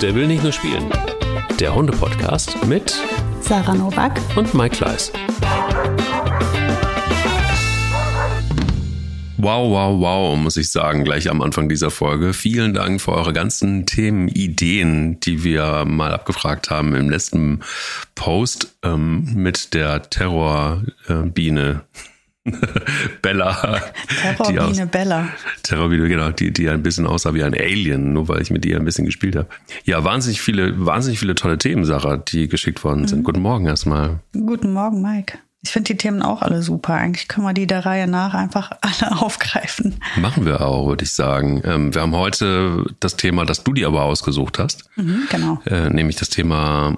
Der will nicht nur spielen. Der Hunde-Podcast mit Sarah Novak und Mike Kleiss. Wow, wow, wow, muss ich sagen, gleich am Anfang dieser Folge. Vielen Dank für eure ganzen Themen, Ideen, die wir mal abgefragt haben im letzten Post ähm, mit der Terrorbiene. Bella. Terrorbiene Bella. Terrorbiene, genau, die, die ein bisschen aussah wie ein Alien, nur weil ich mit ihr ein bisschen gespielt habe. Ja, wahnsinnig viele, wahnsinnig viele tolle Themen, Sarah, die geschickt worden sind. Mhm. Guten Morgen erstmal. Guten Morgen, Mike. Ich finde die Themen auch alle super. Eigentlich können wir die der Reihe nach einfach alle aufgreifen. Machen wir auch, würde ich sagen. Ähm, wir haben heute das Thema, das du dir aber ausgesucht hast. Mhm, genau. Äh, nämlich das Thema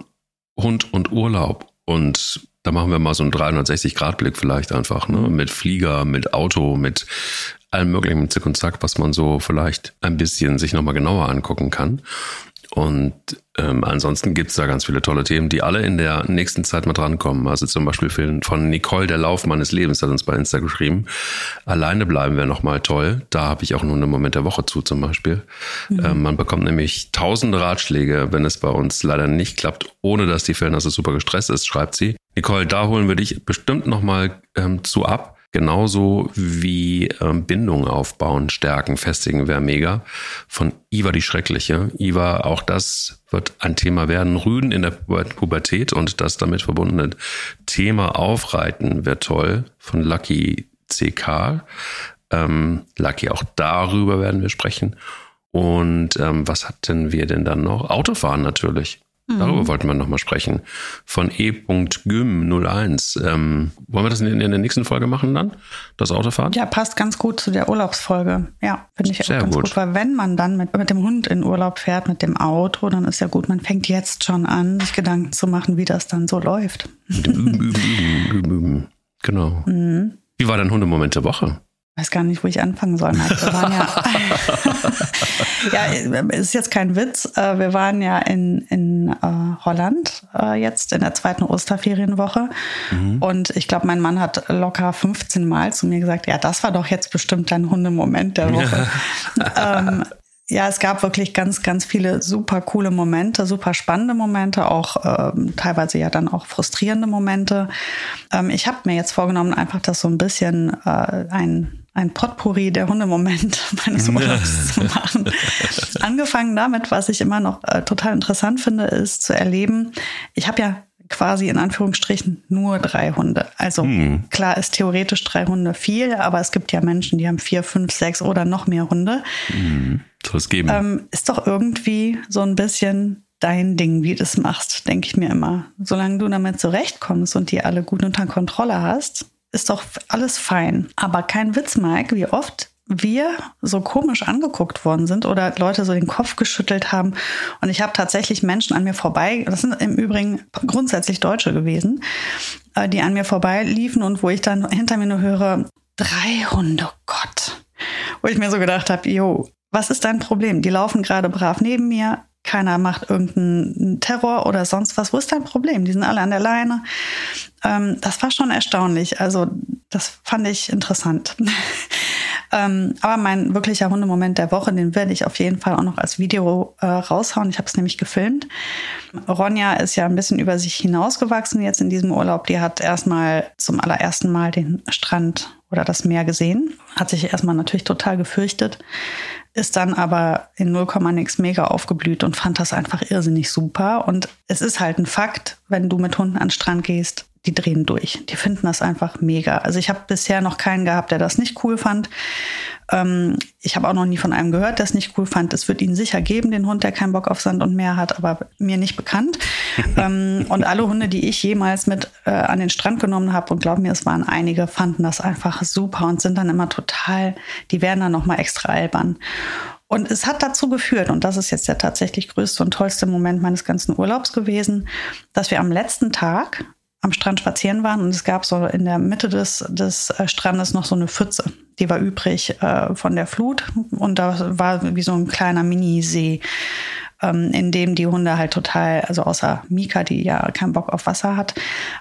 Hund und Urlaub. Und da machen wir mal so einen 360-Grad-Blick vielleicht einfach, ne? Mit Flieger, mit Auto, mit allem möglichen Zick und Zack, was man so vielleicht ein bisschen sich nochmal genauer angucken kann. Und ähm, ansonsten gibt's da ganz viele tolle Themen, die alle in der nächsten Zeit mal drankommen. Also zum Beispiel von Nicole, der Lauf meines Lebens, hat uns bei Insta geschrieben. Alleine bleiben wir nochmal toll. Da habe ich auch nur einen Moment der Woche zu zum Beispiel. Mhm. Ähm, man bekommt nämlich tausende Ratschläge, wenn es bei uns leider nicht klappt, ohne dass die Fellnase super gestresst ist, schreibt sie. Nicole, da holen wir dich bestimmt nochmal ähm, zu ab. Genauso wie ähm, Bindung aufbauen, stärken, festigen wäre mega. Von Iva die Schreckliche. Iva, auch das wird ein Thema werden. Rüden in der Pubertät und das damit verbundene Thema aufreiten wäre toll. Von Lucky CK. Ähm, Lucky, auch darüber werden wir sprechen. Und ähm, was hatten wir denn dann noch? Autofahren natürlich. Darüber mhm. wollten wir nochmal sprechen. Von E.Gym01. Ähm, wollen wir das in, in, der nächsten Folge machen dann? Das Autofahren? Ja, passt ganz gut zu der Urlaubsfolge. Ja, finde ich Sehr ganz gut. gut. Weil wenn man dann mit, mit dem Hund in Urlaub fährt, mit dem Auto, dann ist ja gut, man fängt jetzt schon an, sich Gedanken zu machen, wie das dann so läuft. Üben, üben, üben, üben. Genau. Mhm. Wie war dein Hundemoment der Woche? Weiß gar nicht, wo ich anfangen soll. Mike. Wir waren ja, ja, ist jetzt kein Witz. Äh, wir waren ja in, in uh, Holland jetzt in der zweiten Osterferienwoche. Mhm. Und ich glaube, mein Mann hat locker 15 Mal zu mir gesagt, ja, das war doch jetzt bestimmt dein Hundemoment der Woche. ähm, ja, es gab wirklich ganz, ganz viele super coole Momente, super spannende Momente, auch ähm, teilweise ja dann auch frustrierende Momente. Ähm, ich habe mir jetzt vorgenommen, einfach das so ein bisschen äh, ein ein Potpourri der Hundemomente meines Urlaubs zu machen. Angefangen damit, was ich immer noch äh, total interessant finde, ist zu erleben. Ich habe ja quasi in Anführungsstrichen nur drei Hunde. Also hm. klar ist theoretisch drei Hunde viel, aber es gibt ja Menschen, die haben vier, fünf, sechs oder noch mehr Hunde. Hm. Soll es geben. Ähm, ist doch irgendwie so ein bisschen dein Ding, wie du es machst, denke ich mir immer. Solange du damit zurechtkommst und die alle gut unter Kontrolle hast, ist doch alles fein. Aber kein Witz, Mike, wie oft wir so komisch angeguckt worden sind oder Leute so den Kopf geschüttelt haben. Und ich habe tatsächlich Menschen an mir vorbei, das sind im Übrigen grundsätzlich Deutsche gewesen, äh, die an mir vorbeiliefen und wo ich dann hinter mir nur höre, drei Hunde, Gott. Wo ich mir so gedacht habe, jo, was ist dein Problem? Die laufen gerade brav neben mir, keiner macht irgendeinen Terror oder sonst was. Wo ist dein Problem? Die sind alle an der Leine. Ähm, das war schon erstaunlich. Also das fand ich interessant. ähm, aber mein wirklicher Hundemoment der Woche, den werde ich auf jeden Fall auch noch als Video äh, raushauen. Ich habe es nämlich gefilmt. Ronja ist ja ein bisschen über sich hinausgewachsen jetzt in diesem Urlaub. Die hat erstmal zum allerersten Mal den Strand oder das Meer gesehen. Hat sich erstmal natürlich total gefürchtet ist dann aber in 0, nix mega aufgeblüht und fand das einfach irrsinnig super. Und es ist halt ein Fakt, wenn du mit Hunden an den Strand gehst, die drehen durch. Die finden das einfach mega. Also ich habe bisher noch keinen gehabt, der das nicht cool fand. Ähm, ich habe auch noch nie von einem gehört, der es nicht cool fand. Es wird ihn sicher geben, den Hund, der keinen Bock auf Sand und Meer hat, aber mir nicht bekannt. ähm, und alle Hunde, die ich jemals mit äh, an den Strand genommen habe, und glaub mir, es waren einige, fanden das einfach super und sind dann immer total, die werden dann nochmal extra albern. Und es hat dazu geführt, und das ist jetzt der tatsächlich größte und tollste Moment meines ganzen Urlaubs gewesen, dass wir am letzten Tag am Strand spazieren waren und es gab so in der Mitte des, des äh, Strandes noch so eine Pfütze. Die war übrig äh, von der Flut und da war wie so ein kleiner Minisee, ähm, in dem die Hunde halt total, also außer Mika, die ja keinen Bock auf Wasser hat,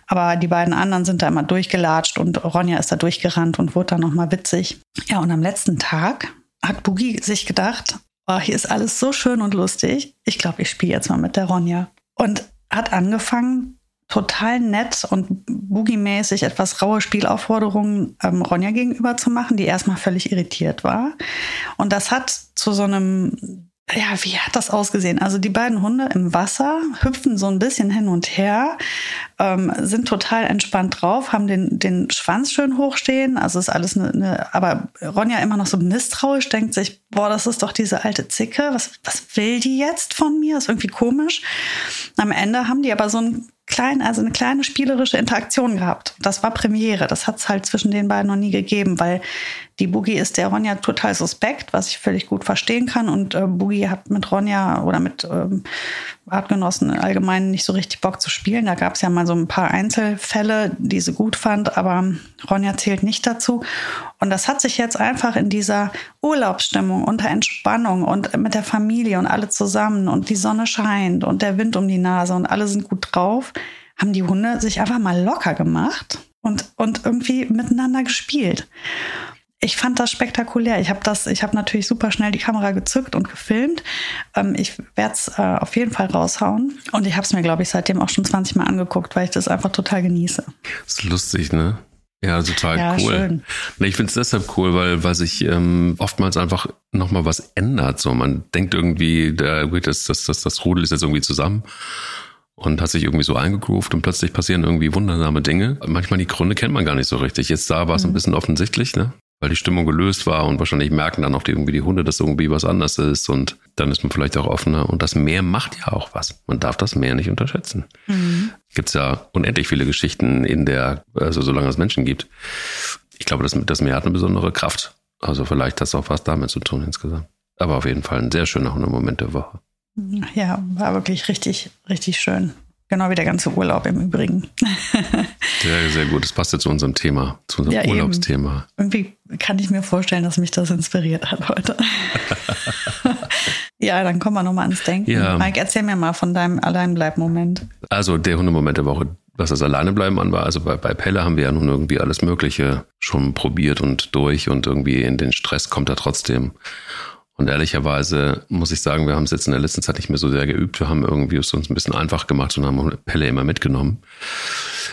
aber die beiden anderen sind da immer durchgelatscht und Ronja ist da durchgerannt und wurde dann nochmal witzig. Ja, und am letzten Tag hat Boogie sich gedacht, oh, hier ist alles so schön und lustig. Ich glaube, ich spiele jetzt mal mit der Ronja. Und hat angefangen, total nett und boogiemäßig etwas raue Spielaufforderungen ähm, Ronja gegenüber zu machen, die erstmal völlig irritiert war. Und das hat zu so einem ja, wie hat das ausgesehen? Also die beiden Hunde im Wasser hüpfen so ein bisschen hin und her, ähm, sind total entspannt drauf, haben den, den Schwanz schön hochstehen. Also ist alles eine, eine, aber Ronja immer noch so misstrauisch, denkt sich, boah, das ist doch diese alte Zicke. Was, was will die jetzt von mir? Ist irgendwie komisch. Am Ende haben die aber so ein klein, also eine kleine spielerische Interaktion gehabt. Das war Premiere. Das hat es halt zwischen den beiden noch nie gegeben, weil die Boogie ist der Ronja total suspekt, was ich völlig gut verstehen kann. Und äh, Boogie hat mit Ronja oder mit ähm, Artgenossen allgemein nicht so richtig Bock zu spielen. Da gab es ja mal so ein paar Einzelfälle, die sie gut fand, aber Ronja zählt nicht dazu. Und das hat sich jetzt einfach in dieser Urlaubsstimmung, unter Entspannung und mit der Familie und alle zusammen und die Sonne scheint und der Wind um die Nase und alle sind gut drauf, haben die Hunde sich einfach mal locker gemacht und, und irgendwie miteinander gespielt ich fand das spektakulär. Ich habe das, ich habe natürlich super schnell die Kamera gezückt und gefilmt. Ähm, ich werde es äh, auf jeden Fall raushauen. Und ich habe es mir, glaube ich, seitdem auch schon 20 Mal angeguckt, weil ich das einfach total genieße. Das ist lustig, ne? Ja, total ja, cool. Schön. Nee, ich finde es deshalb cool, weil, weil sich ähm, oftmals einfach nochmal was ändert. So, man denkt irgendwie, der, das, das, das, das Rudel ist jetzt irgendwie zusammen und hat sich irgendwie so eingegroovt und plötzlich passieren irgendwie wundersame Dinge. Manchmal die Gründe kennt man gar nicht so richtig. Jetzt da war es mhm. ein bisschen offensichtlich, ne? Weil die Stimmung gelöst war und wahrscheinlich merken dann auch die, irgendwie die Hunde, dass irgendwie was anders ist und dann ist man vielleicht auch offener und das Meer macht ja auch was. Man darf das Meer nicht unterschätzen. Mhm. Gibt es ja unendlich viele Geschichten in der, also solange es Menschen gibt. Ich glaube, das, das Meer hat eine besondere Kraft. Also vielleicht hat es auch was damit zu tun insgesamt. Aber auf jeden Fall ein sehr schöner Hundemoment der Woche. Ja, war wirklich richtig, richtig schön. Genau wie der ganze Urlaub im Übrigen. sehr, sehr gut. Das passt ja zu unserem Thema, zu unserem ja, Urlaubsthema. Eben. Irgendwie kann ich mir vorstellen, dass mich das inspiriert hat heute. ja, dann kommen wir nochmal ans Denken. Ja. Mike, erzähl mir mal von deinem Alleinbleib-Moment. Also der Hundemoment der Woche, was das Alleinebleiben an war. Also bei, bei Pelle haben wir ja nun irgendwie alles Mögliche schon probiert und durch und irgendwie in den Stress kommt er trotzdem. Und ehrlicherweise muss ich sagen, wir haben es jetzt in der letzten Zeit nicht mehr so sehr geübt. Wir haben irgendwie es uns ein bisschen einfach gemacht und haben Pelle immer mitgenommen,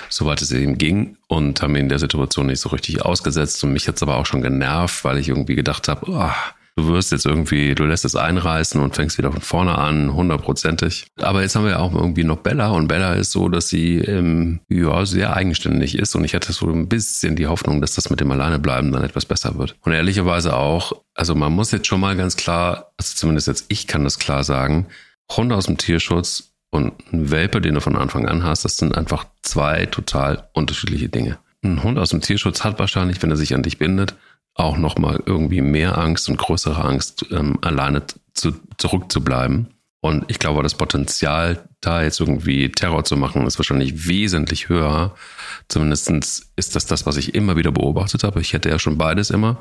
soweit es eben ging und haben ihn in der Situation nicht so richtig ausgesetzt. Und mich hat es aber auch schon genervt, weil ich irgendwie gedacht habe, oh, du wirst jetzt irgendwie, du lässt es einreißen und fängst wieder von vorne an, hundertprozentig. Aber jetzt haben wir ja auch irgendwie noch Bella und Bella ist so, dass sie ähm, ja sehr eigenständig ist und ich hatte so ein bisschen die Hoffnung, dass das mit dem Alleinebleiben dann etwas besser wird. Und ehrlicherweise auch, also man muss jetzt schon mal ganz klar, also zumindest jetzt ich kann das klar sagen, Hunde aus dem Tierschutz und ein Welpe, den du von Anfang an hast, das sind einfach zwei total unterschiedliche Dinge. Ein Hund aus dem Tierschutz hat wahrscheinlich, wenn er sich an dich bindet, auch nochmal irgendwie mehr Angst und größere Angst, ähm, alleine zu, zurückzubleiben. Und ich glaube, das Potenzial, da jetzt irgendwie Terror zu machen, ist wahrscheinlich wesentlich höher. Zumindestens ist das das, was ich immer wieder beobachtet habe. Ich hätte ja schon beides immer.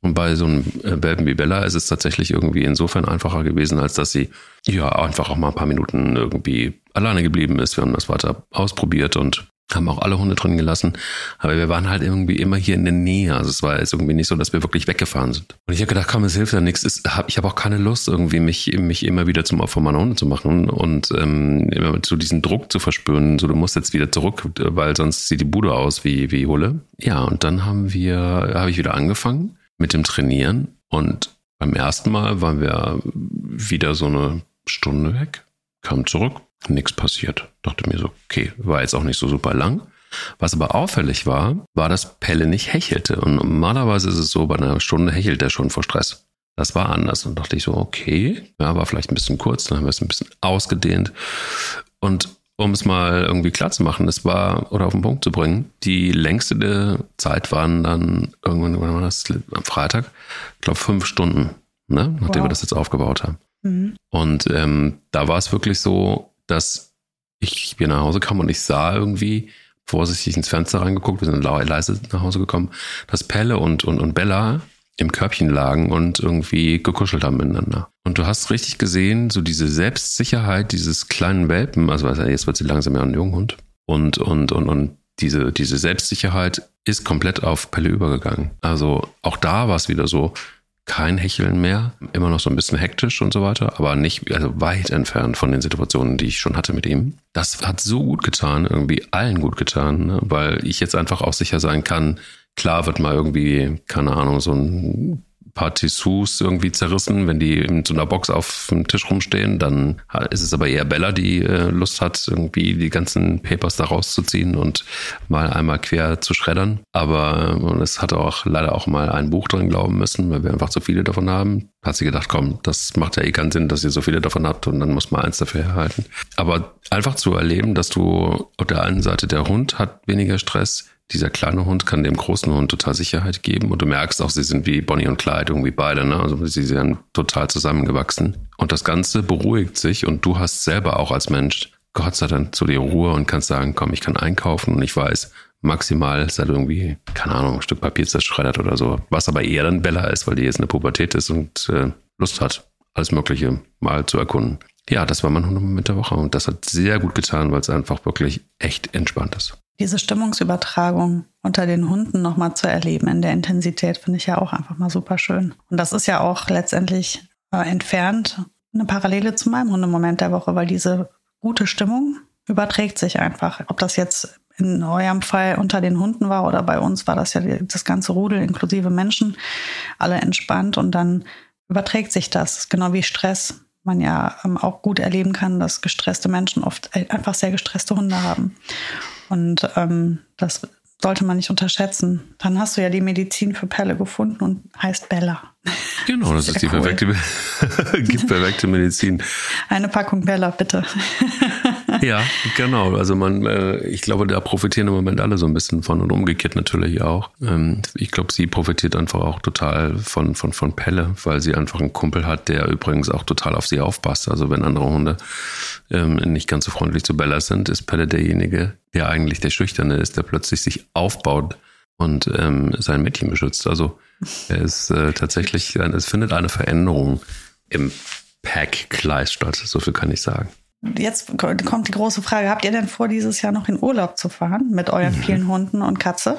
Und bei so einem äh, Welpen wie Bella ist es tatsächlich irgendwie insofern einfacher gewesen, als dass sie ja einfach auch mal ein paar Minuten irgendwie alleine geblieben ist. Wir haben das weiter ausprobiert und haben auch alle Hunde drin gelassen, aber wir waren halt irgendwie immer hier in der Nähe. Also es war jetzt irgendwie nicht so, dass wir wirklich weggefahren sind. Und ich habe gedacht, komm, es hilft ja nichts. Ich habe auch keine Lust, irgendwie mich, mich immer wieder zum Opfer meiner Hunde zu machen und ähm, immer so diesen Druck zu verspüren. So, du musst jetzt wieder zurück, weil sonst sieht die Bude aus wie, wie Hulle. Ja, und dann haben wir, habe ich wieder angefangen mit dem Trainieren und beim ersten Mal waren wir wieder so eine Stunde weg, kam zurück, nichts passiert. Dachte mir so, okay, war jetzt auch nicht so super lang. Was aber auffällig war, war, dass Pelle nicht hechelte. Und normalerweise ist es so, bei einer Stunde hechelt er schon vor Stress. Das war anders. Und dachte ich so, okay, ja, war vielleicht ein bisschen kurz, dann haben wir es ein bisschen ausgedehnt. Und um es mal irgendwie klar zu machen, es war, oder auf den Punkt zu bringen, die längste Zeit waren dann irgendwann, wann war das? Am Freitag, ich glaube fünf Stunden, ne? nachdem wow. wir das jetzt aufgebaut haben. Mhm. Und ähm, da war es wirklich so, dass ich hier nach Hause kam und ich sah irgendwie, vorsichtig ins Fenster reingeguckt, wir sind leise nach Hause gekommen, dass Pelle und, und, und Bella im Körbchen lagen und irgendwie gekuschelt haben miteinander. Und du hast richtig gesehen, so diese Selbstsicherheit dieses kleinen Welpen, also jetzt wird sie langsam ja ein Junghund, und, und, und, und diese, diese Selbstsicherheit ist komplett auf Pelle übergegangen. Also auch da war es wieder so, kein Hecheln mehr, immer noch so ein bisschen hektisch und so weiter, aber nicht, also weit entfernt von den Situationen, die ich schon hatte mit ihm. Das hat so gut getan, irgendwie allen gut getan, ne? weil ich jetzt einfach auch sicher sein kann, klar wird mal irgendwie, keine Ahnung, so ein paar Tissous irgendwie zerrissen, wenn die in so einer Box auf dem Tisch rumstehen. Dann ist es aber eher Bella, die äh, Lust hat, irgendwie die ganzen Papers da rauszuziehen und mal einmal quer zu schreddern. Aber und es hat auch leider auch mal ein Buch drin glauben müssen, weil wir einfach zu viele davon haben. Hat sie gedacht, komm, das macht ja eh keinen Sinn, dass ihr so viele davon habt und dann muss man eins dafür erhalten. Aber einfach zu erleben, dass du auf der einen Seite der Hund hat weniger Stress, dieser kleine Hund kann dem großen Hund total Sicherheit geben. Und du merkst auch, sie sind wie Bonnie und Clyde, irgendwie beide, ne? Also sie sind total zusammengewachsen. Und das Ganze beruhigt sich und du hast selber auch als Mensch Gott sei Dank zu dir Ruhe und kannst sagen, komm, ich kann einkaufen und ich weiß, maximal seit irgendwie, keine Ahnung, ein Stück Papier zerschreddert oder so. Was aber eher dann Bella ist, weil die jetzt in der Pubertät ist und äh, Lust hat, alles Mögliche mal zu erkunden. Ja, das war mein Hundemoment der Woche und das hat sehr gut getan, weil es einfach wirklich echt entspannt ist diese Stimmungsübertragung unter den Hunden nochmal zu erleben in der Intensität, finde ich ja auch einfach mal super schön. Und das ist ja auch letztendlich äh, entfernt eine Parallele zu meinem Hundemoment der Woche, weil diese gute Stimmung überträgt sich einfach. Ob das jetzt in eurem Fall unter den Hunden war oder bei uns war das ja das ganze Rudel inklusive Menschen, alle entspannt und dann überträgt sich das. Genau wie Stress man ja ähm, auch gut erleben kann, dass gestresste Menschen oft äh, einfach sehr gestresste Hunde haben. Und ähm, das sollte man nicht unterschätzen. Dann hast du ja die Medizin für Pelle gefunden und heißt Bella. Genau, das, das ist die cool. perfekte, perfekte Medizin. Eine Packung Bella, bitte. Ja, genau. Also man, äh, ich glaube, da profitieren im Moment alle so ein bisschen von und umgekehrt natürlich auch. Ähm, ich glaube, sie profitiert einfach auch total von, von, von Pelle, weil sie einfach einen Kumpel hat, der übrigens auch total auf sie aufpasst. Also wenn andere Hunde ähm, nicht ganz so freundlich zu Bella sind, ist Pelle derjenige, der eigentlich der Schüchterne ist, der plötzlich sich aufbaut und ähm, sein Mädchen beschützt. Also er ist äh, tatsächlich, es findet eine Veränderung im Pack-Gleis statt, so viel kann ich sagen. Jetzt kommt die große Frage, habt ihr denn vor, dieses Jahr noch in Urlaub zu fahren mit euren mhm. vielen Hunden und Katze?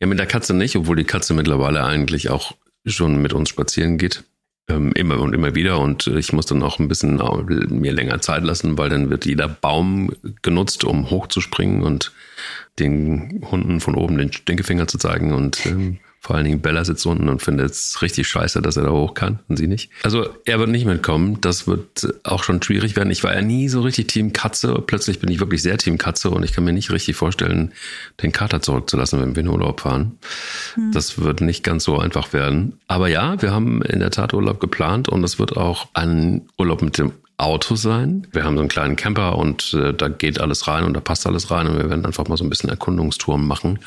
Ja, mit der Katze nicht, obwohl die Katze mittlerweile eigentlich auch schon mit uns spazieren geht. Ähm, immer und immer wieder. Und ich muss dann auch ein bisschen mir länger Zeit lassen, weil dann wird jeder Baum genutzt, um hochzuspringen und den Hunden von oben den Stinkefinger zu zeigen. Und ähm, vor allen Dingen Bella sitzt unten und findet es richtig scheiße, dass er da hoch kann und sie nicht. Also er wird nicht mitkommen. Das wird auch schon schwierig werden. Ich war ja nie so richtig Team Katze. Plötzlich bin ich wirklich sehr Team Katze und ich kann mir nicht richtig vorstellen, den Kater zurückzulassen, wenn wir in Urlaub fahren. Hm. Das wird nicht ganz so einfach werden. Aber ja, wir haben in der Tat Urlaub geplant und es wird auch ein Urlaub mit dem Auto sein. Wir haben so einen kleinen Camper und äh, da geht alles rein und da passt alles rein und wir werden einfach mal so ein bisschen Erkundungstouren machen.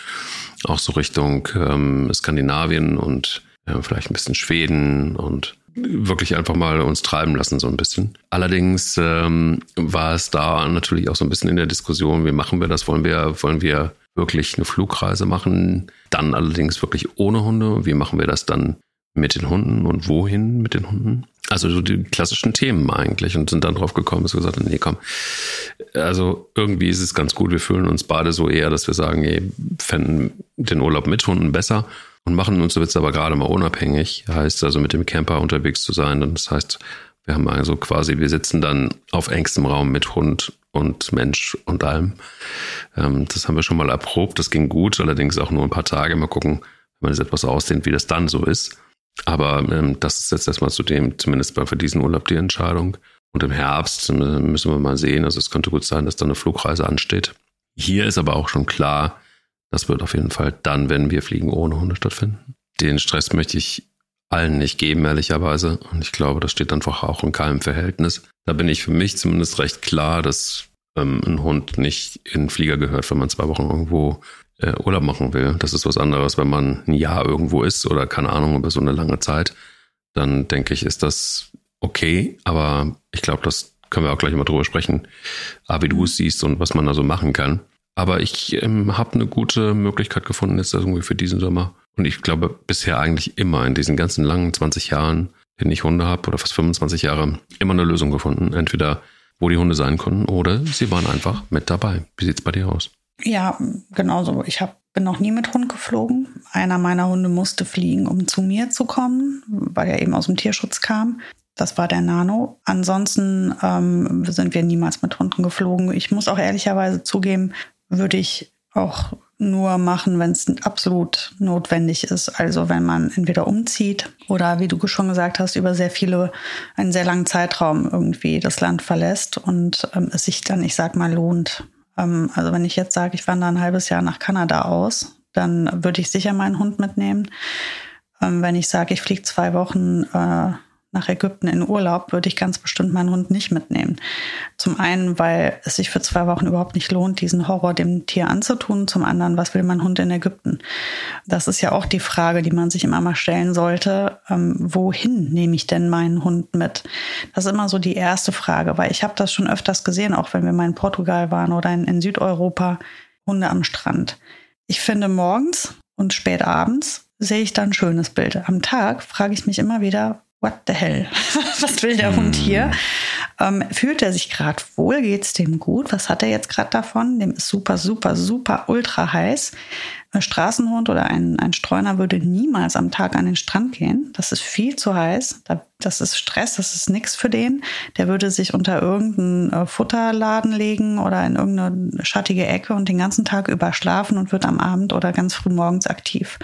Auch so Richtung ähm, Skandinavien und äh, vielleicht ein bisschen Schweden und wirklich einfach mal uns treiben lassen, so ein bisschen. Allerdings ähm, war es da natürlich auch so ein bisschen in der Diskussion, wie machen wir das? Wollen wir, wollen wir wirklich eine Flugreise machen? Dann allerdings wirklich ohne Hunde. Wie machen wir das dann mit den Hunden und wohin mit den Hunden? Also so die klassischen Themen eigentlich und sind dann drauf gekommen, dass wir gesagt haben, nee, komm. Also irgendwie ist es ganz gut. Wir fühlen uns beide so eher, dass wir sagen, ey, fänden den Urlaub mit Hunden besser und machen uns jetzt aber gerade mal unabhängig. Heißt also mit dem Camper unterwegs zu sein. Und das heißt, wir haben also quasi, wir sitzen dann auf engstem Raum mit Hund und Mensch und allem. Ähm, das haben wir schon mal erprobt. Das ging gut, allerdings auch nur ein paar Tage. Mal gucken, wenn man das etwas ausdehnt, wie das dann so ist. Aber ähm, das ist jetzt erstmal zu dem, zumindest für diesen Urlaub die Entscheidung. Und im Herbst äh, müssen wir mal sehen. Also es könnte gut sein, dass da eine Flugreise ansteht. Hier ist aber auch schon klar, das wird auf jeden Fall dann, wenn wir fliegen, ohne Hunde stattfinden. Den Stress möchte ich allen nicht geben, ehrlicherweise. Und ich glaube, das steht einfach auch in keinem Verhältnis. Da bin ich für mich zumindest recht klar, dass ähm, ein Hund nicht in den Flieger gehört, wenn man zwei Wochen irgendwo äh, Urlaub machen will. Das ist was anderes, wenn man ein Jahr irgendwo ist oder keine Ahnung, über so eine lange Zeit. Dann denke ich, ist das okay. Aber ich glaube, das können wir auch gleich mal drüber sprechen, wie du es siehst und was man da so machen kann. Aber ich ähm, habe eine gute Möglichkeit gefunden, jetzt irgendwie für diesen Sommer. Und ich glaube, bisher eigentlich immer in diesen ganzen langen 20 Jahren, in ich Hunde habe, oder fast 25 Jahre, immer eine Lösung gefunden. Entweder wo die Hunde sein konnten oder sie waren einfach mit dabei. Wie sieht's bei dir aus? Ja, genauso. Ich habe bin noch nie mit Hund geflogen. Einer meiner Hunde musste fliegen, um zu mir zu kommen, weil er eben aus dem Tierschutz kam. Das war der Nano. Ansonsten ähm, sind wir niemals mit Hunden geflogen. Ich muss auch ehrlicherweise zugeben, würde ich auch nur machen, wenn es absolut notwendig ist. Also wenn man entweder umzieht oder, wie du schon gesagt hast, über sehr viele, einen sehr langen Zeitraum irgendwie das Land verlässt und ähm, es sich dann, ich sag mal, lohnt. Ähm, also wenn ich jetzt sage, ich wandere ein halbes Jahr nach Kanada aus, dann würde ich sicher meinen Hund mitnehmen. Ähm, wenn ich sage, ich fliege zwei Wochen äh, nach Ägypten in Urlaub, würde ich ganz bestimmt meinen Hund nicht mitnehmen. Zum einen, weil es sich für zwei Wochen überhaupt nicht lohnt, diesen Horror dem Tier anzutun. Zum anderen, was will mein Hund in Ägypten? Das ist ja auch die Frage, die man sich immer mal stellen sollte. Ähm, wohin nehme ich denn meinen Hund mit? Das ist immer so die erste Frage, weil ich habe das schon öfters gesehen, auch wenn wir mal in Portugal waren oder in, in Südeuropa, Hunde am Strand. Ich finde morgens und spät abends sehe ich dann ein schönes Bild. Am Tag frage ich mich immer wieder, what the hell? Was will der Hund hier? Ähm, fühlt er sich gerade wohl? Geht es dem gut? Was hat er jetzt gerade davon? Dem ist super, super, super ultra heiß. Ein Straßenhund oder ein, ein Streuner würde niemals am Tag an den Strand gehen. Das ist viel zu heiß. Das ist Stress, das ist nichts für den. Der würde sich unter irgendeinen äh, Futterladen legen oder in irgendeine schattige Ecke und den ganzen Tag über schlafen und wird am Abend oder ganz früh morgens aktiv.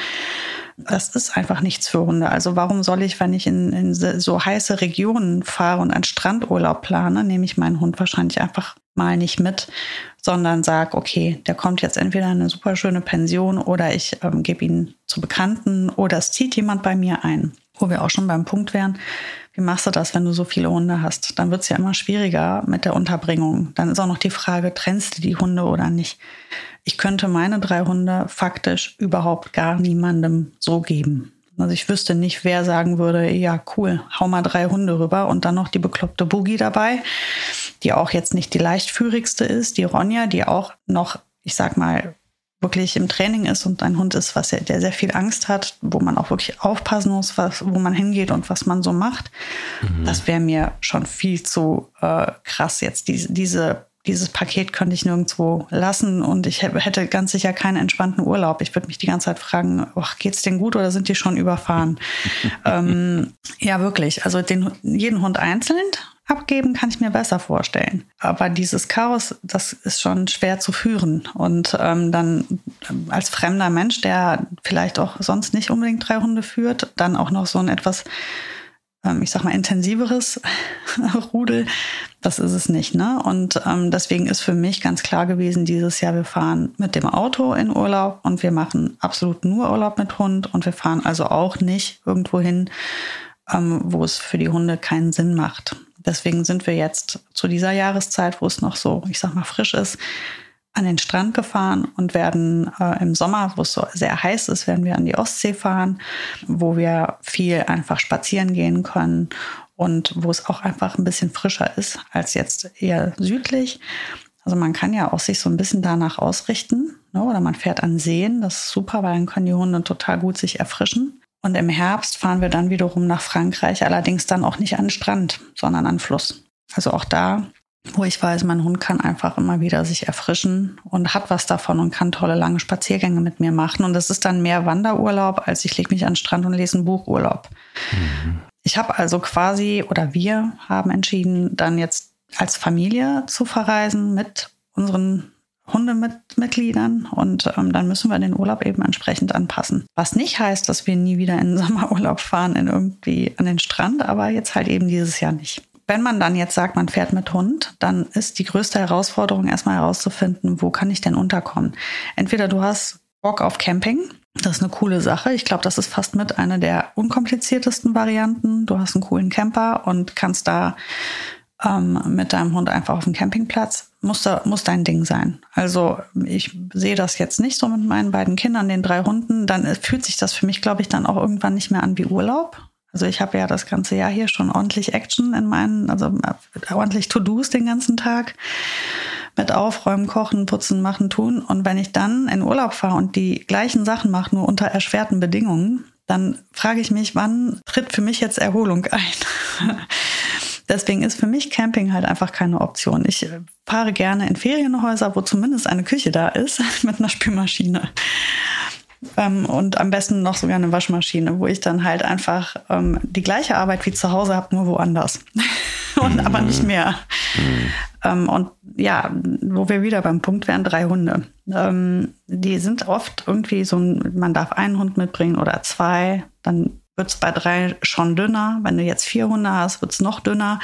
Das ist einfach nichts für Hunde. Also warum soll ich, wenn ich in, in so heiße Regionen fahre und einen Strandurlaub plane, nehme ich meinen Hund wahrscheinlich einfach mal nicht mit, sondern sage, okay, der kommt jetzt entweder in eine super schöne Pension oder ich ähm, gebe ihn zu Bekannten oder es zieht jemand bei mir ein. Wo wir auch schon beim Punkt wären, wie machst du das, wenn du so viele Hunde hast? Dann wird es ja immer schwieriger mit der Unterbringung. Dann ist auch noch die Frage, trennst du die Hunde oder nicht? Ich könnte meine drei Hunde faktisch überhaupt gar niemandem so geben. Also ich wüsste nicht, wer sagen würde, ja cool, hau mal drei Hunde rüber und dann noch die bekloppte Boogie dabei, die auch jetzt nicht die leichtführigste ist, die Ronja, die auch noch, ich sag mal, wirklich im Training ist und ein Hund ist, was er, der sehr viel Angst hat, wo man auch wirklich aufpassen muss, was, wo man hingeht und was man so macht. Mhm. Das wäre mir schon viel zu äh, krass jetzt. Diese, diese, dieses Paket könnte ich nirgendwo lassen und ich hätte ganz sicher keinen entspannten Urlaub. Ich würde mich die ganze Zeit fragen, oh, geht's denen gut oder sind die schon überfahren? ähm, ja, wirklich. Also den, jeden Hund einzeln abgeben kann ich mir besser vorstellen. Aber dieses Chaos, das ist schon schwer zu führen. Und ähm, dann ähm, als fremder Mensch, der vielleicht auch sonst nicht unbedingt drei Hunde führt, dann auch noch so ein etwas, ähm, ich sag mal, intensiveres Rudel, das ist es nicht. Ne? Und ähm, deswegen ist für mich ganz klar gewesen, dieses Jahr, wir fahren mit dem Auto in Urlaub und wir machen absolut nur Urlaub mit Hund und wir fahren also auch nicht irgendwo hin, ähm, wo es für die Hunde keinen Sinn macht. Deswegen sind wir jetzt zu dieser Jahreszeit, wo es noch so, ich sag mal, frisch ist, an den Strand gefahren und werden äh, im Sommer, wo es so sehr heiß ist, werden wir an die Ostsee fahren, wo wir viel einfach spazieren gehen können und wo es auch einfach ein bisschen frischer ist als jetzt eher südlich. Also man kann ja auch sich so ein bisschen danach ausrichten. Ne? Oder man fährt an Seen, das ist super, weil dann können die Hunde total gut sich erfrischen. Und im Herbst fahren wir dann wiederum nach Frankreich, allerdings dann auch nicht an den Strand, sondern an den Fluss. Also auch da, wo ich weiß, mein Hund kann einfach immer wieder sich erfrischen und hat was davon und kann tolle lange Spaziergänge mit mir machen. Und das ist dann mehr Wanderurlaub, als ich lege mich an den Strand und lese ein Buchurlaub. Mhm. Ich habe also quasi, oder wir haben entschieden, dann jetzt als Familie zu verreisen mit unseren Hundemitgliedern und ähm, dann müssen wir den Urlaub eben entsprechend anpassen. Was nicht heißt, dass wir nie wieder in den Sommerurlaub fahren, in irgendwie an den Strand, aber jetzt halt eben dieses Jahr nicht. Wenn man dann jetzt sagt, man fährt mit Hund, dann ist die größte Herausforderung erstmal herauszufinden, wo kann ich denn unterkommen. Entweder du hast Bock auf Camping, das ist eine coole Sache. Ich glaube, das ist fast mit einer der unkompliziertesten Varianten. Du hast einen coolen Camper und kannst da ähm, mit deinem Hund einfach auf dem Campingplatz, muss, da, muss dein Ding sein. Also ich sehe das jetzt nicht so mit meinen beiden Kindern, den drei Hunden. Dann fühlt sich das für mich, glaube ich, dann auch irgendwann nicht mehr an wie Urlaub. Also ich habe ja das ganze Jahr hier schon ordentlich Action in meinen, also äh, ordentlich To-Dos den ganzen Tag mit Aufräumen, Kochen, Putzen, Machen, Tun. Und wenn ich dann in Urlaub fahre und die gleichen Sachen mache, nur unter erschwerten Bedingungen, dann frage ich mich, wann tritt für mich jetzt Erholung ein? Deswegen ist für mich Camping halt einfach keine Option. Ich äh, fahre gerne in Ferienhäuser, wo zumindest eine Küche da ist mit einer Spülmaschine. Ähm, und am besten noch sogar eine Waschmaschine, wo ich dann halt einfach ähm, die gleiche Arbeit wie zu Hause habe, nur woanders. und mhm. aber nicht mehr. Mhm. Ähm, und ja, wo wir wieder beim Punkt wären, drei Hunde. Ähm, die sind oft irgendwie so man darf einen Hund mitbringen oder zwei, dann wird es bei drei schon dünner. Wenn du jetzt vier Hunde hast, wird es noch dünner.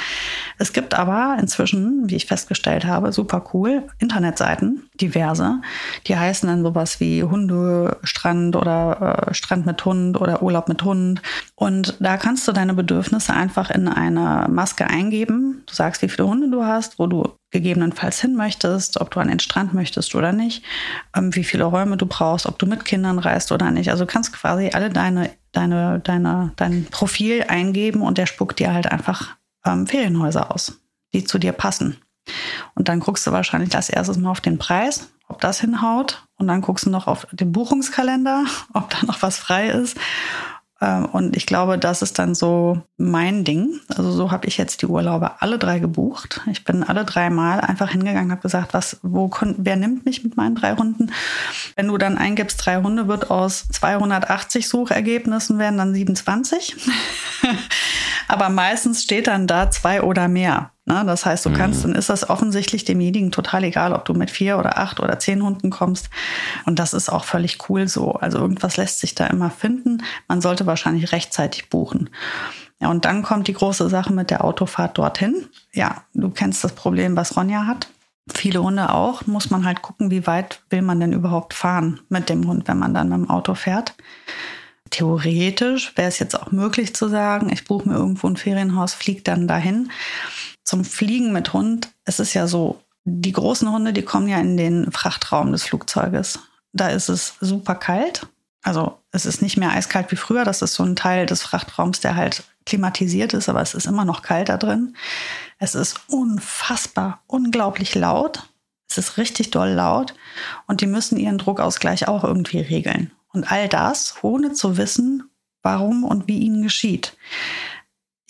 Es gibt aber inzwischen, wie ich festgestellt habe, super cool Internetseiten, diverse. Die heißen dann sowas wie Hundestrand oder äh, Strand mit Hund oder Urlaub mit Hund. Und da kannst du deine Bedürfnisse einfach in eine Maske eingeben. Du sagst, wie viele Hunde du hast, wo du gegebenenfalls hin möchtest, ob du an den Strand möchtest oder nicht, ähm, wie viele Räume du brauchst, ob du mit Kindern reist oder nicht. Also kannst quasi alle deine, deine, deine, dein Profil eingeben und der spuckt dir halt einfach ähm, Ferienhäuser aus, die zu dir passen. Und dann guckst du wahrscheinlich als erstes mal auf den Preis, ob das hinhaut. Und dann guckst du noch auf den Buchungskalender, ob da noch was frei ist. Ähm, und ich glaube, das ist dann so mein Ding. Also so habe ich jetzt die Urlaube alle drei gebucht. Ich bin alle drei Mal einfach hingegangen, habe gesagt, was, wo, wer nimmt mich mit meinen drei Hunden? Wenn du dann eingibst, drei Hunde wird aus 280 Suchergebnissen werden dann 27. Aber meistens steht dann da zwei oder mehr. Ne? Das heißt, du kannst, mhm. dann ist das offensichtlich demjenigen total egal, ob du mit vier oder acht oder zehn Hunden kommst. Und das ist auch völlig cool so. Also irgendwas lässt sich da immer finden. Man sollte wahrscheinlich rechtzeitig buchen. Ja, und dann kommt die große Sache mit der Autofahrt dorthin. Ja, du kennst das Problem, was Ronja hat. Viele Hunde auch. Muss man halt gucken, wie weit will man denn überhaupt fahren mit dem Hund, wenn man dann mit dem Auto fährt. Theoretisch wäre es jetzt auch möglich zu sagen, ich buche mir irgendwo ein Ferienhaus, fliege dann dahin zum Fliegen mit Hund, es ist ja so, die großen Hunde, die kommen ja in den Frachtraum des Flugzeuges. Da ist es super kalt. Also es ist nicht mehr eiskalt wie früher. Das ist so ein Teil des Frachtraums, der halt klimatisiert ist, aber es ist immer noch kalt da drin. Es ist unfassbar, unglaublich laut. Es ist richtig doll laut und die müssen ihren Druckausgleich auch irgendwie regeln. Und all das, ohne zu wissen, warum und wie ihnen geschieht.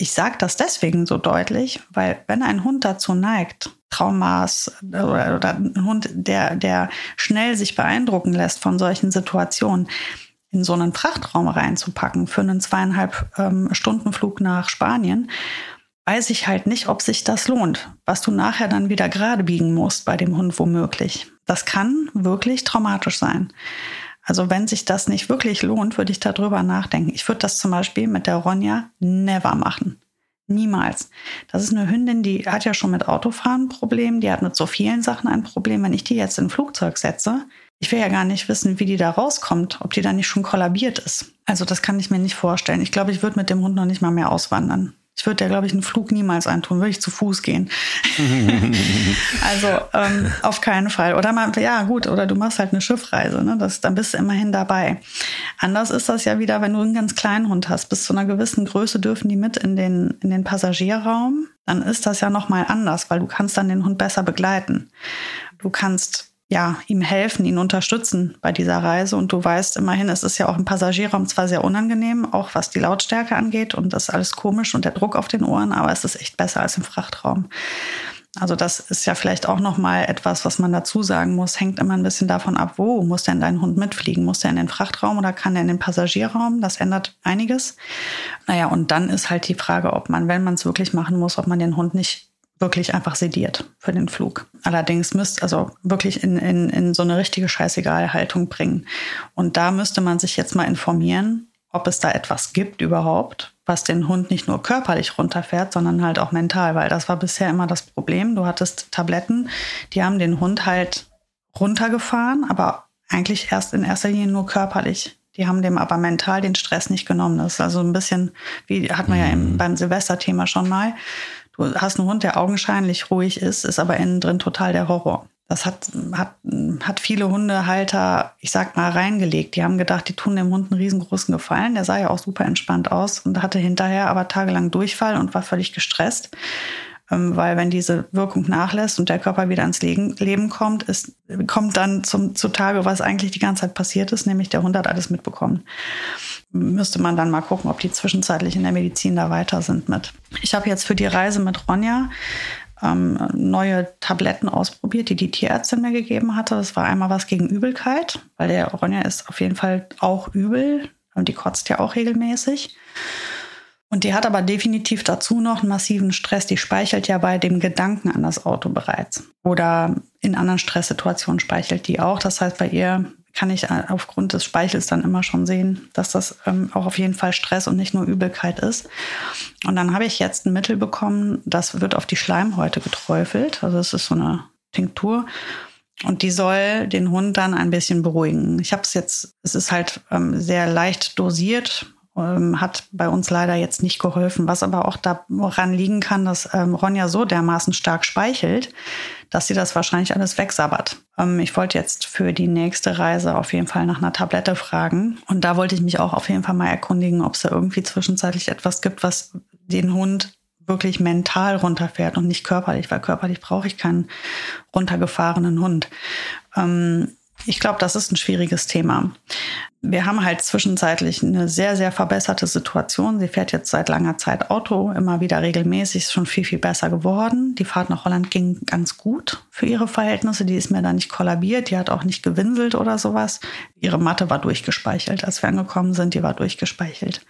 Ich sage das deswegen so deutlich, weil wenn ein Hund dazu neigt, Traumas oder, oder ein Hund, der, der schnell sich beeindrucken lässt von solchen Situationen, in so einen Frachtraum reinzupacken für einen zweieinhalb ähm, Stunden Flug nach Spanien, weiß ich halt nicht, ob sich das lohnt, was du nachher dann wieder gerade biegen musst bei dem Hund womöglich. Das kann wirklich traumatisch sein. Also wenn sich das nicht wirklich lohnt, würde ich darüber nachdenken. Ich würde das zum Beispiel mit der Ronja never machen. Niemals. Das ist eine Hündin, die hat ja schon mit Autofahren ein Problem, die hat mit so vielen Sachen ein Problem. Wenn ich die jetzt in ein Flugzeug setze, ich will ja gar nicht wissen, wie die da rauskommt, ob die da nicht schon kollabiert ist. Also das kann ich mir nicht vorstellen. Ich glaube, ich würde mit dem Hund noch nicht mal mehr auswandern. Ich würde ja, glaube ich, einen Flug niemals eintun, würde ich zu Fuß gehen. also ähm, auf keinen Fall. Oder mal, ja gut, oder du machst halt eine Schiffreise, ne? Das, dann bist du immerhin dabei. Anders ist das ja wieder, wenn du einen ganz kleinen Hund hast. Bis zu einer gewissen Größe dürfen die mit in den, in den Passagierraum. Dann ist das ja nochmal anders, weil du kannst dann den Hund besser begleiten. Du kannst ja, ihm helfen, ihn unterstützen bei dieser Reise. Und du weißt immerhin, es ist ja auch im Passagierraum zwar sehr unangenehm, auch was die Lautstärke angeht und das ist alles komisch und der Druck auf den Ohren, aber es ist echt besser als im Frachtraum. Also das ist ja vielleicht auch noch mal etwas, was man dazu sagen muss. Hängt immer ein bisschen davon ab, wo muss denn dein Hund mitfliegen? Muss der in den Frachtraum oder kann der in den Passagierraum? Das ändert einiges. Naja, und dann ist halt die Frage, ob man, wenn man es wirklich machen muss, ob man den Hund nicht wirklich einfach sediert für den Flug. Allerdings müsst also wirklich in, in, in so eine richtige Scheißegal-Haltung bringen. Und da müsste man sich jetzt mal informieren, ob es da etwas gibt überhaupt, was den Hund nicht nur körperlich runterfährt, sondern halt auch mental, weil das war bisher immer das Problem. Du hattest Tabletten, die haben den Hund halt runtergefahren, aber eigentlich erst in erster Linie nur körperlich. Die haben dem aber mental den Stress nicht genommen. Das ist also ein bisschen, wie hat man ja im, mhm. beim Silvesterthema schon mal. Du hast einen Hund, der augenscheinlich ruhig ist, ist aber innen drin total der Horror. Das hat, hat, hat viele Hundehalter, ich sag mal, reingelegt. Die haben gedacht, die tun dem Hund einen riesengroßen Gefallen. Der sah ja auch super entspannt aus und hatte hinterher aber tagelang Durchfall und war völlig gestresst. Ähm, weil wenn diese Wirkung nachlässt und der Körper wieder ans Leben kommt, ist, kommt dann zum, zutage, was eigentlich die ganze Zeit passiert ist, nämlich der Hund hat alles mitbekommen. müsste man dann mal gucken, ob die zwischenzeitlich in der Medizin da weiter sind mit. Ich habe jetzt für die Reise mit Ronja ähm, neue Tabletten ausprobiert, die die Tierärztin mir gegeben hatte. Das war einmal was gegen Übelkeit, weil der Ronja ist auf jeden Fall auch übel und die kotzt ja auch regelmäßig. Und die hat aber definitiv dazu noch einen massiven Stress. Die speichert ja bei dem Gedanken an das Auto bereits. Oder in anderen Stresssituationen speichert die auch. Das heißt, bei ihr kann ich aufgrund des Speichels dann immer schon sehen, dass das ähm, auch auf jeden Fall Stress und nicht nur Übelkeit ist. Und dann habe ich jetzt ein Mittel bekommen, das wird auf die Schleimhäute geträufelt. Also es ist so eine Tinktur. Und die soll den Hund dann ein bisschen beruhigen. Ich habe es jetzt, es ist halt ähm, sehr leicht dosiert, ähm, hat bei uns leider jetzt nicht geholfen, was aber auch daran liegen kann, dass ähm, Ronja so dermaßen stark speichelt, dass sie das wahrscheinlich alles wegsabbert. Ähm, ich wollte jetzt für die nächste Reise auf jeden Fall nach einer Tablette fragen und da wollte ich mich auch auf jeden Fall mal erkundigen, ob es da irgendwie zwischenzeitlich etwas gibt, was den Hund wirklich mental runterfährt und nicht körperlich, weil körperlich brauche ich keinen runtergefahrenen Hund. Ähm, ich glaube, das ist ein schwieriges Thema. Wir haben halt zwischenzeitlich eine sehr, sehr verbesserte Situation. Sie fährt jetzt seit langer Zeit Auto, immer wieder regelmäßig, ist schon viel, viel besser geworden. Die Fahrt nach Holland ging ganz gut für ihre Verhältnisse. Die ist mir da nicht kollabiert, die hat auch nicht gewinselt oder sowas. Ihre Matte war durchgespeichelt. Als wir angekommen sind, die war durchgespeichelt.